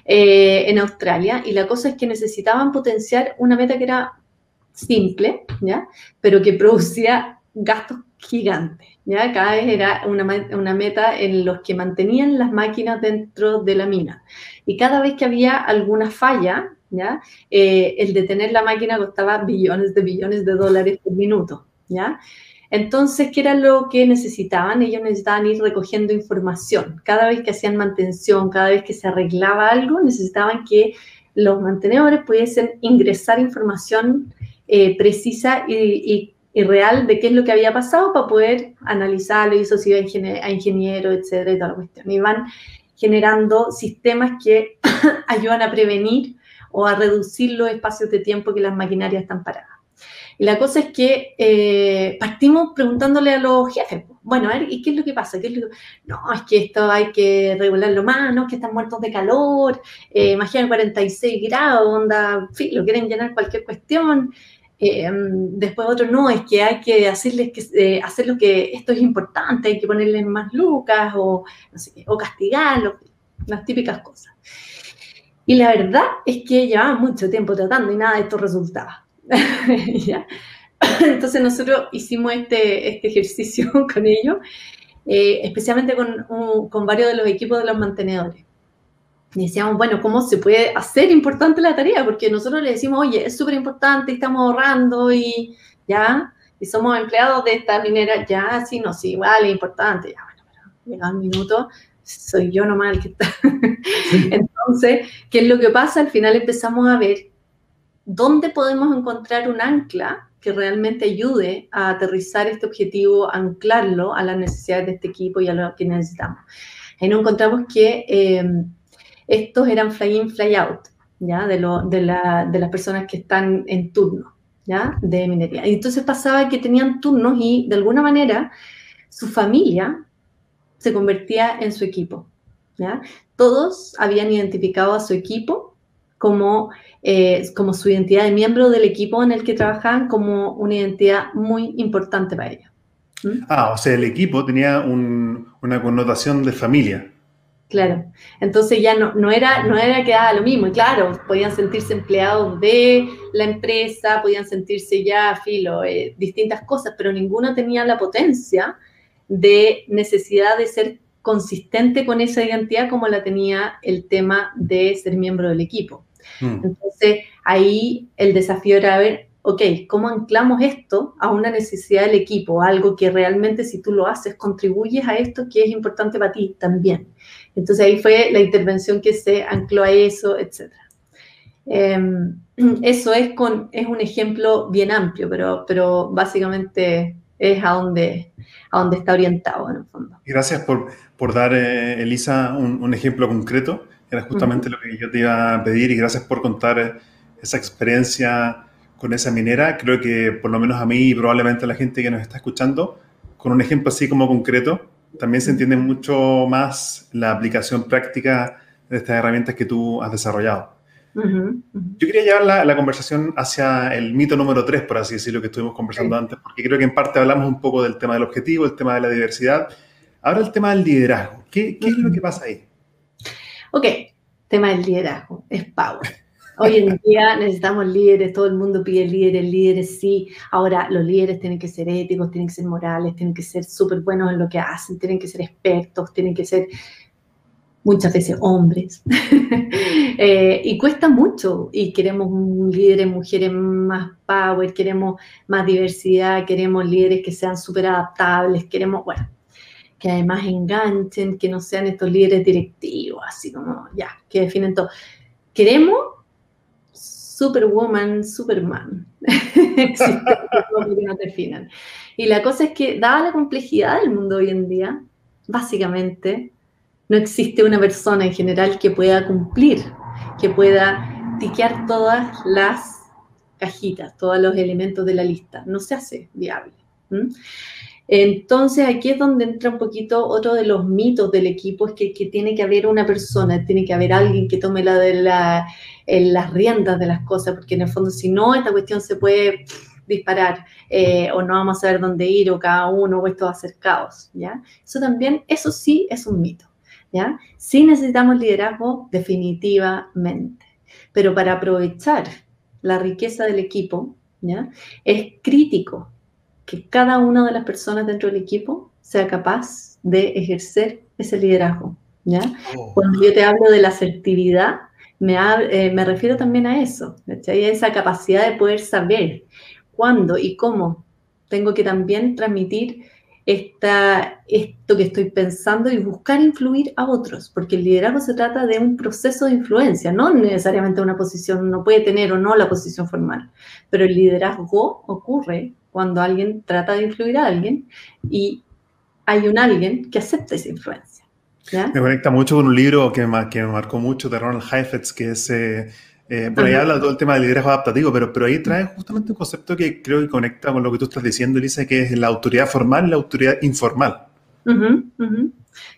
eh, en Australia, y la cosa es que necesitaban potenciar una meta que era simple, ¿ya? pero que producía gastos gigantes. ¿ya? Cada vez era una, una, meta en los que mantenían las máquinas dentro de la mina. Y cada vez que había alguna falla, ¿ya? Eh, el detener la máquina costaba billones de billones de dólares por minuto, ¿ya? Entonces, ¿qué era lo que necesitaban? Ellos necesitaban ir recogiendo información. Cada vez que hacían mantención, cada vez que se arreglaba algo, necesitaban que los mantenedores pudiesen ingresar información eh, precisa y, real de qué es lo que había pasado para poder analizarlo y eso iba a, ingeniero, etcétera, y toda la cuestión. Y van generando sistemas que (coughs) ayudan a prevenir o a reducir los espacios de tiempo que las maquinarias están paradas. Y la cosa es que eh, partimos preguntándole a los jefes, bueno, a ver, ¿y qué es lo que pasa? ¿Qué es lo No, es que esto hay que regularlo más, ¿no? que están muertos de calor, eh, imaginen 46 grados, onda, lo quieren llenar cualquier cuestión. Eh, después otro, no, es que hay que hacerles que, eh, hacer lo que esto es importante, hay que ponerles más lucas o, no sé, o castigarlos, las típicas cosas. Y la verdad es que llevaba mucho tiempo tratando y nada de esto resultaba. (laughs) Entonces nosotros hicimos este, este ejercicio (laughs) con ellos, eh, especialmente con, con, varios de los equipos de los mantenedores. Y decíamos, bueno, ¿cómo se puede hacer importante la tarea? Porque nosotros le decimos, oye, es súper importante, estamos ahorrando y ya, y somos empleados de esta minera, ya, sí, no, sí, igual importante, ya, bueno, pero llega un minuto, soy yo nomás el que está. (laughs) Entonces, ¿qué es lo que pasa? Al final empezamos a ver ¿dónde podemos encontrar un ancla que realmente ayude a aterrizar este objetivo, anclarlo a las necesidades de este equipo y a lo que necesitamos? Ahí nos encontramos que em, estos eran fly-in, fly-out, ¿ya? De, de, de las personas que están en turno, ¿ya? De minería. Y entonces pasaba que tenían turnos y de alguna manera su familia se convertía en su equipo, ¿ya? Todos habían identificado a su equipo como, eh, como su identidad de miembro del equipo en el que trabajaban como una identidad muy importante para ellos. ¿Mm? Ah, o sea, el equipo tenía una connotación de familia. Claro, entonces ya no, no, era, no era que daba lo mismo, y claro, podían sentirse empleados de la empresa, podían sentirse ya, filo, eh, distintas cosas, pero ninguno tenía la potencia de necesidad de ser consistente con esa identidad como la tenía el tema de ser miembro del equipo. Mm. Entonces, ahí el desafío era ver, ok, ¿cómo anclamos esto a una necesidad del equipo? Algo que realmente si tú lo haces, contribuyes a esto que es importante para ti también. Entonces ahí fue la intervención que se ancló a eso, etc. Em, (clears throat) eso es, con, es un ejemplo bien amplio, pero, pero básicamente es a donde, a donde está orientado en el fondo. Gracias por, por dar, eh, Elisa, un, ejemplo concreto. Era justamente lo que yo te iba a pedir y gracias por contar eh, esa experiencia con esa minera. Creo que por lo menos a mí y probablemente a la gente que nos está escuchando, con un ejemplo así como concreto, también se entiende mucho más la aplicación práctica de estas herramientas que tú has desarrollado. Yo quería llevar la, conversación hacia el mito número 3, por así decirlo, que estuvimos conversando antes, porque creo que en parte hablamos un poco del tema del objetivo, el tema de la diversidad. Ahora el tema del liderazgo. ¿Qué, qué es lo que pasa ahí? Ok, tema del liderazgo, es power. Hoy en día necesitamos líderes, todo el mundo pide líderes, líderes sí. Ahora, los líderes tienen que ser éticos, tienen que ser morales, tienen que ser súper buenos en lo que hacen, tienen que ser expertos, tienen que ser muchas veces hombres. (laughs) Eh, y cuesta mucho. Y queremos líderes, mujeres más power, queremos más diversidad, queremos líderes que sean súper adaptables, queremos, bueno, que además enganchen, que no sean estos líderes directivos, así como ya, que definen todo. Queremos Superwoman, Superman. (laughs) Que no. Y la cosa es que, dada la complejidad del mundo hoy en día, básicamente no existe una persona en general que pueda cumplir, que pueda tiquear todas las cajitas, todos los elementos de la lista. No se hace viable. Entonces aquí es donde entra un poquito otro de los mitos del equipo, es que, tiene que haber una persona, tiene que haber alguien que tome la de la, las riendas de las cosas, porque en el fondo si no, esta cuestión se puede disparar eh, o no vamos a saber dónde ir o cada uno o esto va a ser caos, ¿ya? Eso también, eso sí es un mito. ¿Ya? Sí necesitamos liderazgo definitivamente, pero para aprovechar la riqueza del equipo, ¿ya? Es crítico que cada una de las personas dentro del equipo sea capaz de ejercer ese liderazgo, ¿ya? Oh. Cuando yo te hablo de la asertividad, me, eh, me refiero también a eso, A esa capacidad de poder saber cuándo y cómo tengo que también transmitir esta, esto que estoy pensando y buscar influir a otros, porque el liderazgo se trata de un proceso de influencia, no necesariamente una posición, no puede tener o no la posición formal, pero el liderazgo ocurre cuando alguien trata de influir a alguien y hay un alguien que acepta esa influencia. Me conecta mucho con un libro que me, que me marcó mucho de Ronald Heifetz, que es eh, eh, por ahí habla todo el tema del liderazgo adaptativo, pero, pero ahí trae justamente un concepto que creo que conecta con lo que tú estás diciendo, Elisa, que es la autoridad formal y la autoridad informal.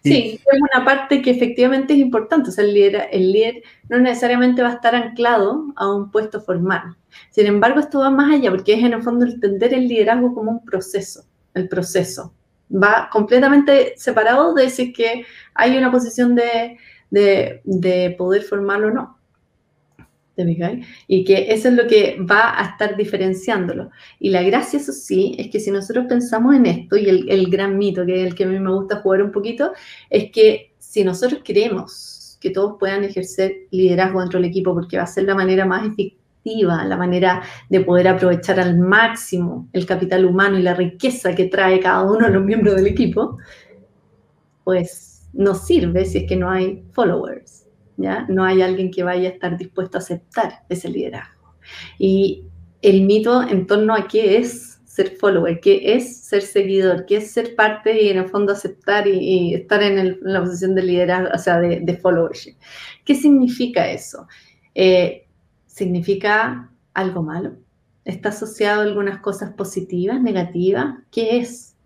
Sí, es una parte que efectivamente es importante. O sea, el líder, el líder no necesariamente va a estar anclado a un puesto formal. Sin embargo, esto va más allá, porque es en el fondo entender el liderazgo como un proceso, el proceso. Va completamente separado de si que hay una posición de, de, de poder formal o no. Y que eso es lo que va a estar diferenciándolo. Y la gracia, eso sí, es que si nosotros pensamos en esto, y el, gran mito, que es el que a mí me gusta jugar un poquito, es que si nosotros queremos que todos puedan ejercer liderazgo dentro del equipo, porque va a ser la manera más efectiva, la manera de poder aprovechar al máximo el capital humano y la riqueza que trae cada uno de los miembros del equipo, pues no sirve si es que no hay followers. ¿Ya? No hay alguien que vaya a estar dispuesto a aceptar ese liderazgo. Y el mito en torno a qué es ser follower, qué es ser seguidor, qué es ser parte y en el fondo aceptar y, estar en, la posición de liderazgo, o sea, de, followership. ¿Qué significa eso? Eh, ¿Significa algo malo? ¿Está asociado a algunas cosas positivas, negativas? ¿Qué es?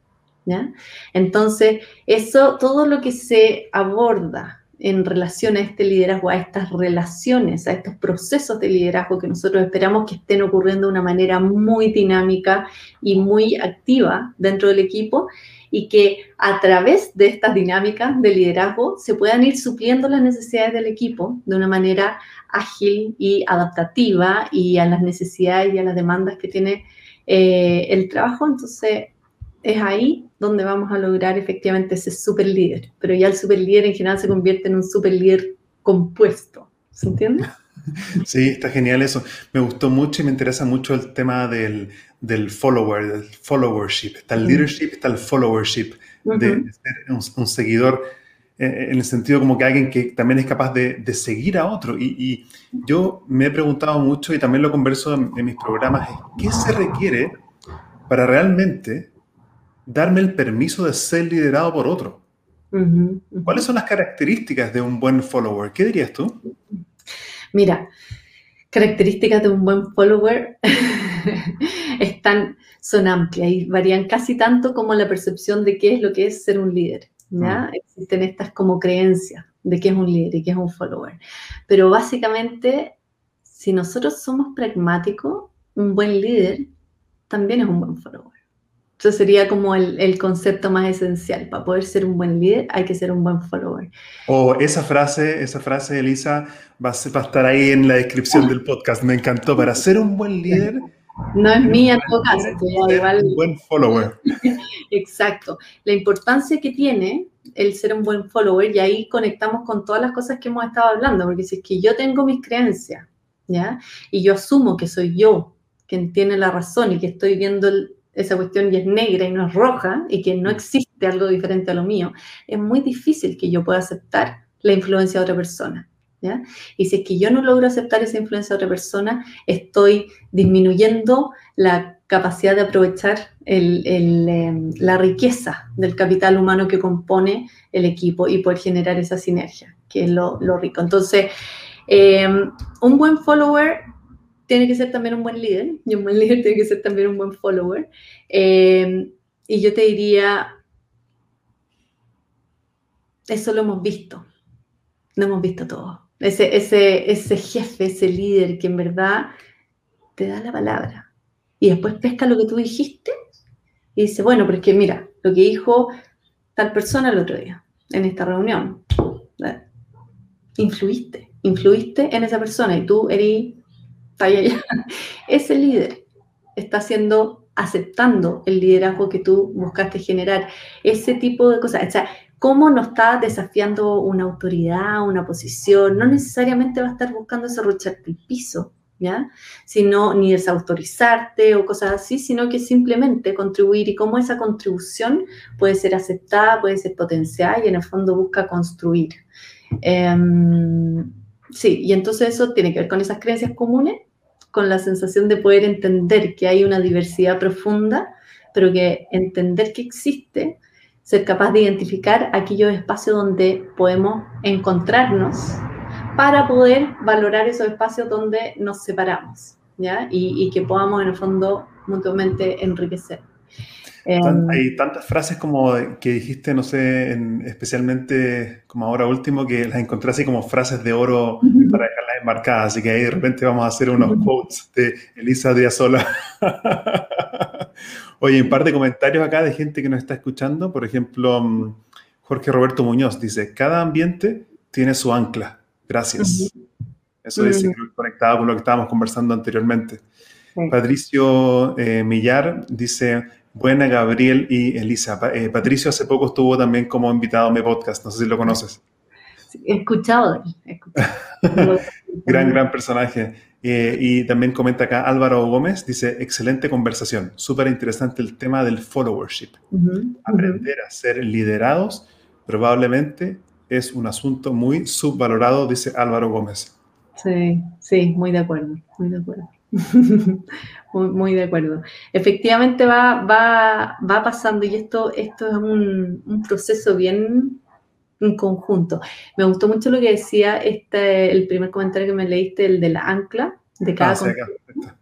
¿Ya? Entonces, eso, todo lo que se aborda en relación a este liderazgo, a estas relaciones, a estos procesos de liderazgo que nosotros esperamos que estén ocurriendo de una manera muy dinámica y muy activa dentro del equipo y que a través de estas dinámicas de liderazgo se puedan ir supliendo las necesidades del equipo de una manera ágil y adaptativa y a las necesidades y a las demandas que tiene eh, el trabajo. Entonces, es ahí donde vamos a lograr efectivamente ese super líder. Pero ya el super líder en general se convierte en un super líder compuesto. ¿Se entiende? (laughs) Sí, está genial eso. Me gustó mucho y me interesa mucho el tema del, del follower, del followership. Está el leadership, está el followership, de, ser un, seguidor eh, en el sentido como que alguien que también es capaz de, de seguir a otro. Y, y, yo me he preguntado mucho y también lo converso en, en mis programas, ¿qué se requiere para realmente darme el permiso de ser liderado por otro. ¿Cuáles son las características de un buen follower? ¿Qué dirías tú? Mira, características de un buen follower (laughs) están, son amplias y varían casi tanto como la percepción de qué es lo que es ser un líder. ¿ya? Mm. Existen estas como creencias de qué es un líder y qué es un follower. Pero básicamente, si nosotros somos pragmáticos, un buen líder también es un buen follower. Eso sería como el, concepto más esencial. Para poder ser un buen líder hay que ser un buen follower. O esa frase, esa frase, Elisa, va a, estar ahí en la descripción del podcast. Me encantó. Para ser un buen líder... No es mía en todo caso. Un buen follower. (laughs) Exacto. La importancia que tiene el ser un buen follower, y ahí conectamos con todas las cosas que hemos estado hablando, porque si es que yo tengo mis creencias, ¿ya? Y yo asumo que soy yo quien tiene la razón y que estoy viendo el, esa cuestión y es negra y no es roja y que no mm. existe algo diferente a lo mío, es muy difícil que yo pueda aceptar la influencia de otra persona. ¿ya? Y si es que yo no logro aceptar esa influencia de otra persona, estoy disminuyendo la capacidad de aprovechar em, la riqueza del capital humano que compone el equipo y poder generar esa sinergia, que es lo, rico. Entonces, em, un buen follower tiene que ser también un buen líder y un buen líder tiene que ser también un buen follower. Eh, y yo te diría, eso lo hemos visto, lo hemos visto todo. Ese, ese, ese jefe, ese líder que en verdad te da la palabra y después pesca lo que tú dijiste y dice, bueno, pero es que mira, lo que dijo tal persona el otro día en esta reunión, influiste, influiste en esa persona y tú eres (laughs) ese líder está haciendo, aceptando el liderazgo que tú buscaste generar, ese tipo de cosas. O sea, cómo no está desafiando una autoridad, una posición, no necesariamente va a estar buscando desarrollarte el piso, ¿ya? Sino ni desautorizarte o cosas así, sino que simplemente contribuir y cómo esa contribución puede ser aceptada, puede ser potenciada y en el fondo busca construir. Em, sí, y entonces eso tiene que ver con esas creencias comunes con la sensación de poder entender que hay una diversidad profunda, pero que entender que existe, ser capaz de identificar aquellos espacios donde podemos encontrarnos para poder valorar esos espacios donde nos separamos, ¿ya? Y, que podamos en el fondo mutuamente enriquecer. Em, hay tantas frases como que dijiste, no sé, especialmente como ahora último, que las encontré así como frases de oro para dejarlas enmarcadas, así que ahí de repente vamos a hacer unos quotes de Elisa Díaz-Sola. (laughs) Oye, un par de comentarios acá de gente que nos está escuchando, por ejemplo, mm, Jorge Roberto Muñoz dice, cada ambiente tiene su ancla, gracias. Eso dice, conectado con lo que estábamos conversando anteriormente. Patricio eh, Millar dice, Buena, Gabriel y Elisa. Eh, Patricio hace poco estuvo también como invitado a mi podcast, no sé si lo conoces. he escuchado. (laughs) gran, gran personaje. Eh, y también comenta acá Álvaro Gómez, dice, excelente conversación, súper interesante el tema del followership. Aprender a ser liderados probablemente es un asunto muy subvalorado, dice Álvaro Gómez. Sí, sí, muy de acuerdo, muy de acuerdo. (laughs) muy, de acuerdo. Efectivamente va, va, va pasando y esto, esto es un, un, proceso bien en conjunto. Me gustó mucho lo que decía este, el primer comentario que me leíste, el de la ancla, de cada, ah,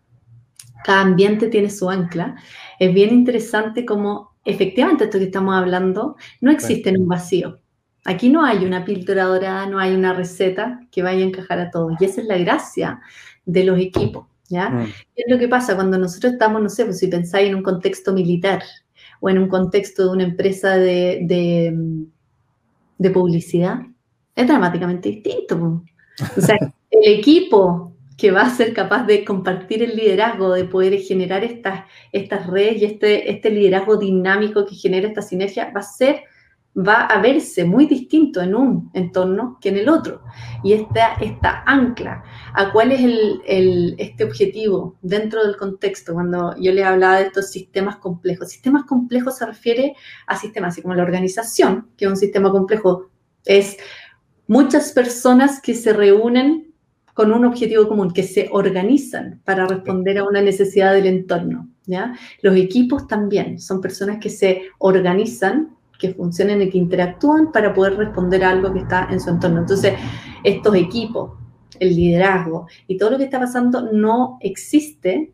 cada ambiente tiene su ancla. Es bien interesante como efectivamente esto que estamos hablando no existe en un vacío. Aquí no hay una píldora dorada, no hay una receta que vaya a encajar a todos. Y esa es la gracia de los equipos. ¿Ya? Mm. ¿Qué es lo que pasa cuando nosotros estamos, no sé, pues si pensáis en un contexto militar o en un contexto de una empresa de, de, publicidad? Es dramáticamente distinto. O sea, (laughs) el equipo que va a ser capaz de compartir el liderazgo, de poder generar estas, estas redes y este, este liderazgo dinámico que genera esta sinergia, va a ser va a verse muy distinto en un entorno que en el otro. Y esta, esta ancla a cuál es el, este objetivo dentro del contexto, cuando yo les hablaba de estos sistemas complejos. Sistemas complejos se refiere a sistemas así como la organización, que es un sistema complejo, es muchas personas que se reúnen con un objetivo común, que se organizan para responder a una necesidad del entorno. Los equipos también son personas que se organizan que funcionen y que interactúan para poder responder a algo que está en su entorno. Entonces, estos equipos, el liderazgo y todo lo que está pasando no existe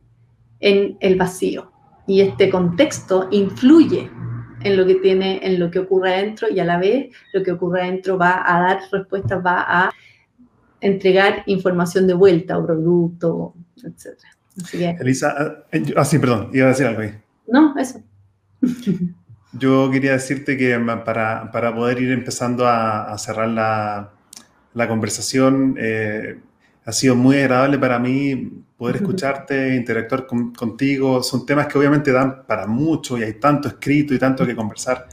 en el vacío. Y este contexto influye en lo que tiene, en lo que ocurre adentro y a la vez lo que ocurre adentro va a dar respuestas, va a entregar información de vuelta o producto, etc. Elisa, eh, ah, sí, perdón, iba a decir algo ahí. No, eso. (laughs) Yo quería decirte que para, para poder ir empezando a, cerrar la, la conversación, eh, ha sido muy agradable para mí poder escucharte, interactuar contigo. Son temas que obviamente dan para mucho y hay tanto escrito y tanto que conversar.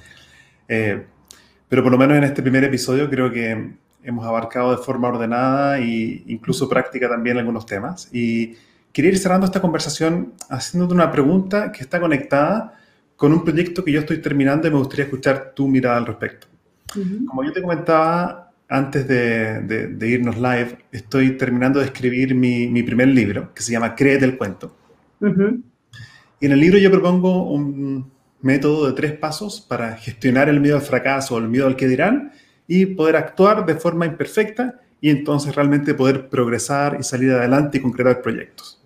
Eh, pero por lo menos en este primer episodio creo que hemos abarcado de forma ordenada e incluso práctica también algunos temas. Y quería ir cerrando esta conversación haciéndote una pregunta que está conectada con un proyecto que yo estoy terminando y me gustaría escuchar tu mirada al respecto. Como yo te comentaba antes de, irnos live, estoy terminando de escribir mi, mi, primer libro, que se llama Créete el cuento. Y en el libro yo propongo un método de tres pasos para gestionar el miedo al fracaso o el miedo al que dirán y poder actuar de forma imperfecta y entonces realmente poder progresar y salir adelante y concretar proyectos.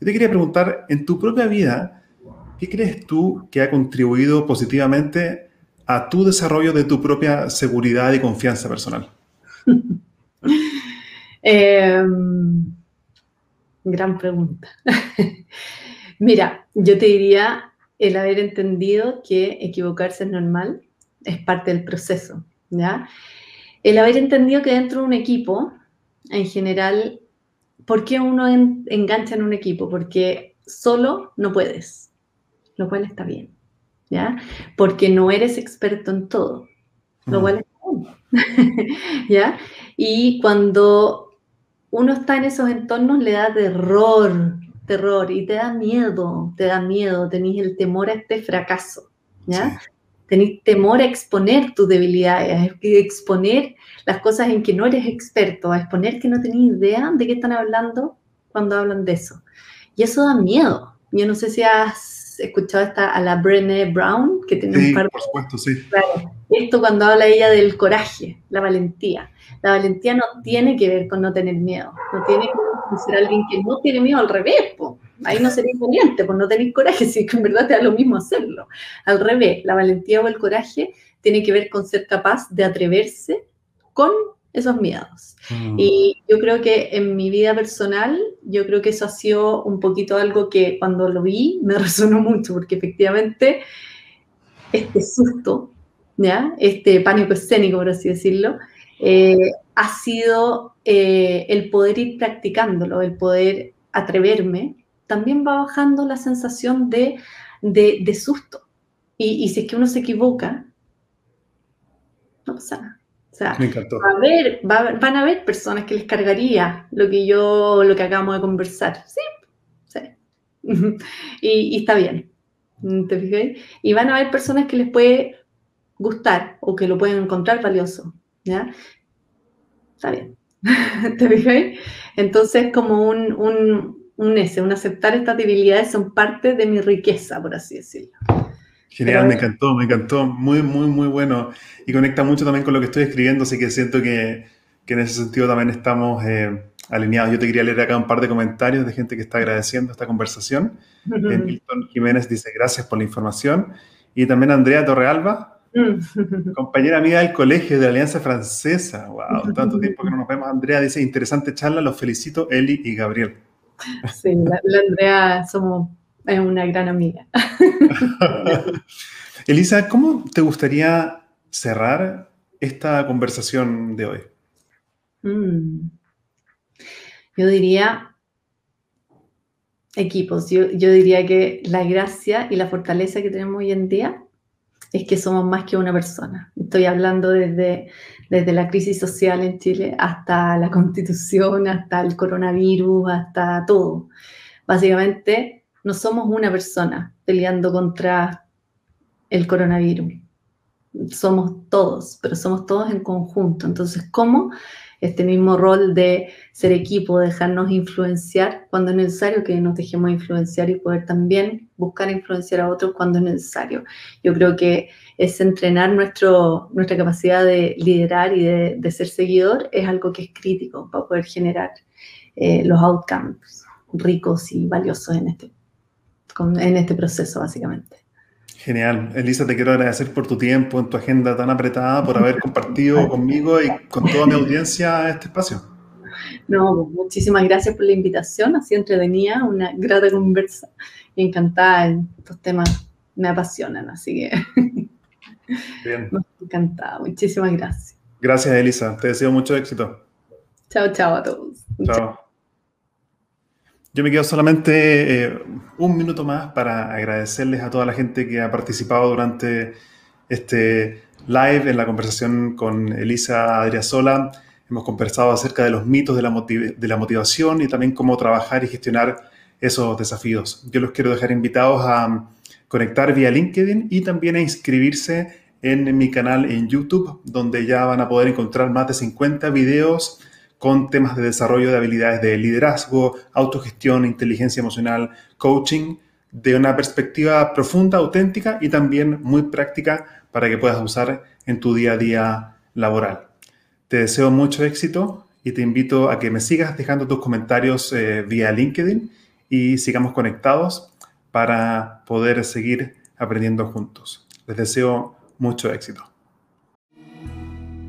Yo te quería preguntar, en tu propia vida, ¿Qué crees tú que ha contribuido positivamente a tu desarrollo de tu propia seguridad y confianza personal? (laughs) Em, gran pregunta. (laughs) Mira, yo te diría el haber entendido que equivocarse es normal, es parte del proceso. El haber entendido que dentro de un equipo, en general, ¿por qué uno engancha en un equipo? Porque solo no puedes lo cual está bien, ¿ya? Porque no eres experto en todo, lo cual está bien, (laughs) ¿ya? Y cuando uno está en esos entornos le da terror, terror, y te da miedo, te da miedo, tenéis el temor a este fracaso, ¿ya? Tenéis temor a exponer tus debilidades, a exponer las cosas en que no eres experto, a exponer que no tenéis idea de qué están hablando cuando hablan de eso. Y eso da miedo. Yo no sé si has escuchado esta, a la Brené Brown, que tiene un par por supuesto, sí. esto cuando habla ella del coraje, la valentía. La valentía no tiene que ver con no tener miedo, no tiene que ser alguien que no tiene miedo, al revés, ahí no sería valiente, pues no tener coraje, (laughs) si que en verdad te da lo mismo hacerlo. Al revés, la valentía o el coraje tiene que ver con ser capaz de atreverse con esos miedos. Mm. Y yo creo que en mi vida personal, yo creo que eso ha sido un poquito algo que cuando lo vi me (laughs) resonó mucho, porque efectivamente este susto, ¿ya? este pánico escénico, por así decirlo, eh, ha sido eh, el poder ir practicándolo, el poder atreverme, también va bajando la sensación de, de, susto. Y, y si es que uno se equivoca, no pasa nada sea, a ver, van a haber personas que les cargaría lo que yo, lo que acabamos de conversar. Sí, sí. (laughs) y, está bien. ¿Te fijas? Y van a haber personas que les puede gustar o que lo pueden encontrar valioso. ¿Ya? Está bien. (laughs) ¿Te fijas? Entonces, como un, un ese, un aceptar estas debilidades son parte de mi riqueza, por así decirlo. Genial, me encantó, me encantó, muy, muy, muy bueno. Y conecta mucho también con lo que estoy escribiendo, así que siento que, que en ese sentido también estamos eh, alineados. Yo te quería leer acá un par de comentarios de gente que está agradeciendo esta conversación. Eh, Milton Jiménez dice gracias por la información. Y también Andrea Torrealba, compañera amiga del colegio de la Alianza Francesa. Wow, tanto tiempo que no nos vemos. Andrea dice, interesante charla, los felicito, Eli y Gabriel. Sí, la, Andrea somos, es una gran amiga. (laughs) Elisa, ¿cómo te gustaría cerrar esta conversación de hoy? Mm. Yo diría equipos, yo, diría que la gracia y la fortaleza que tenemos hoy en día es que somos más que una persona. Estoy hablando desde, desde la crisis social en Chile hasta la constitución, hasta el coronavirus, hasta todo. Básicamente, no somos una persona peleando contra el coronavirus. Somos todos, pero somos todos en conjunto. Entonces, ¿cómo este mismo rol de ser equipo, dejarnos influenciar cuando es necesario, que nos dejemos influenciar y poder también buscar influenciar a otros cuando es necesario. Yo creo que es entrenar nuestra capacidad de liderar y de, ser seguidor es algo que es crítico para poder generar eh, los outcomes ricos y valiosos en este, en este proceso, básicamente. Genial. Elisa, te quiero agradecer por tu tiempo en tu agenda tan apretada, por haber compartido (laughs) conmigo y con toda mi audiencia este espacio. No, pues, muchísimas gracias por la invitación. Así entretenida, una grata conversa. Encantada, estos temas me apasionan, así que. (laughs) Bien. Encantada, muchísimas gracias. Gracias, Elisa. Te deseo mucho éxito. Chao, chao a todos. Chao. Yo me quedo solamente eh, un minuto más para agradecerles a toda la gente que ha participado durante este live en la conversación con Elisa Adriasola. Hemos conversado acerca de los mitos de la, de la motivación y también cómo trabajar y gestionar esos desafíos. Yo los quiero dejar invitados a conectar vía LinkedIn y también a inscribirse en mi canal en YouTube, donde ya van a poder encontrar más de 50 videos con temas de desarrollo de habilidades de liderazgo, autogestión, inteligencia emocional, coaching, de una perspectiva profunda, auténtica y también muy práctica para que puedas usar en tu día a día laboral. Te deseo mucho éxito y te invito a que me sigas dejando tus comentarios eh, vía LinkedIn y sigamos conectados para poder seguir aprendiendo juntos. Les deseo mucho éxito.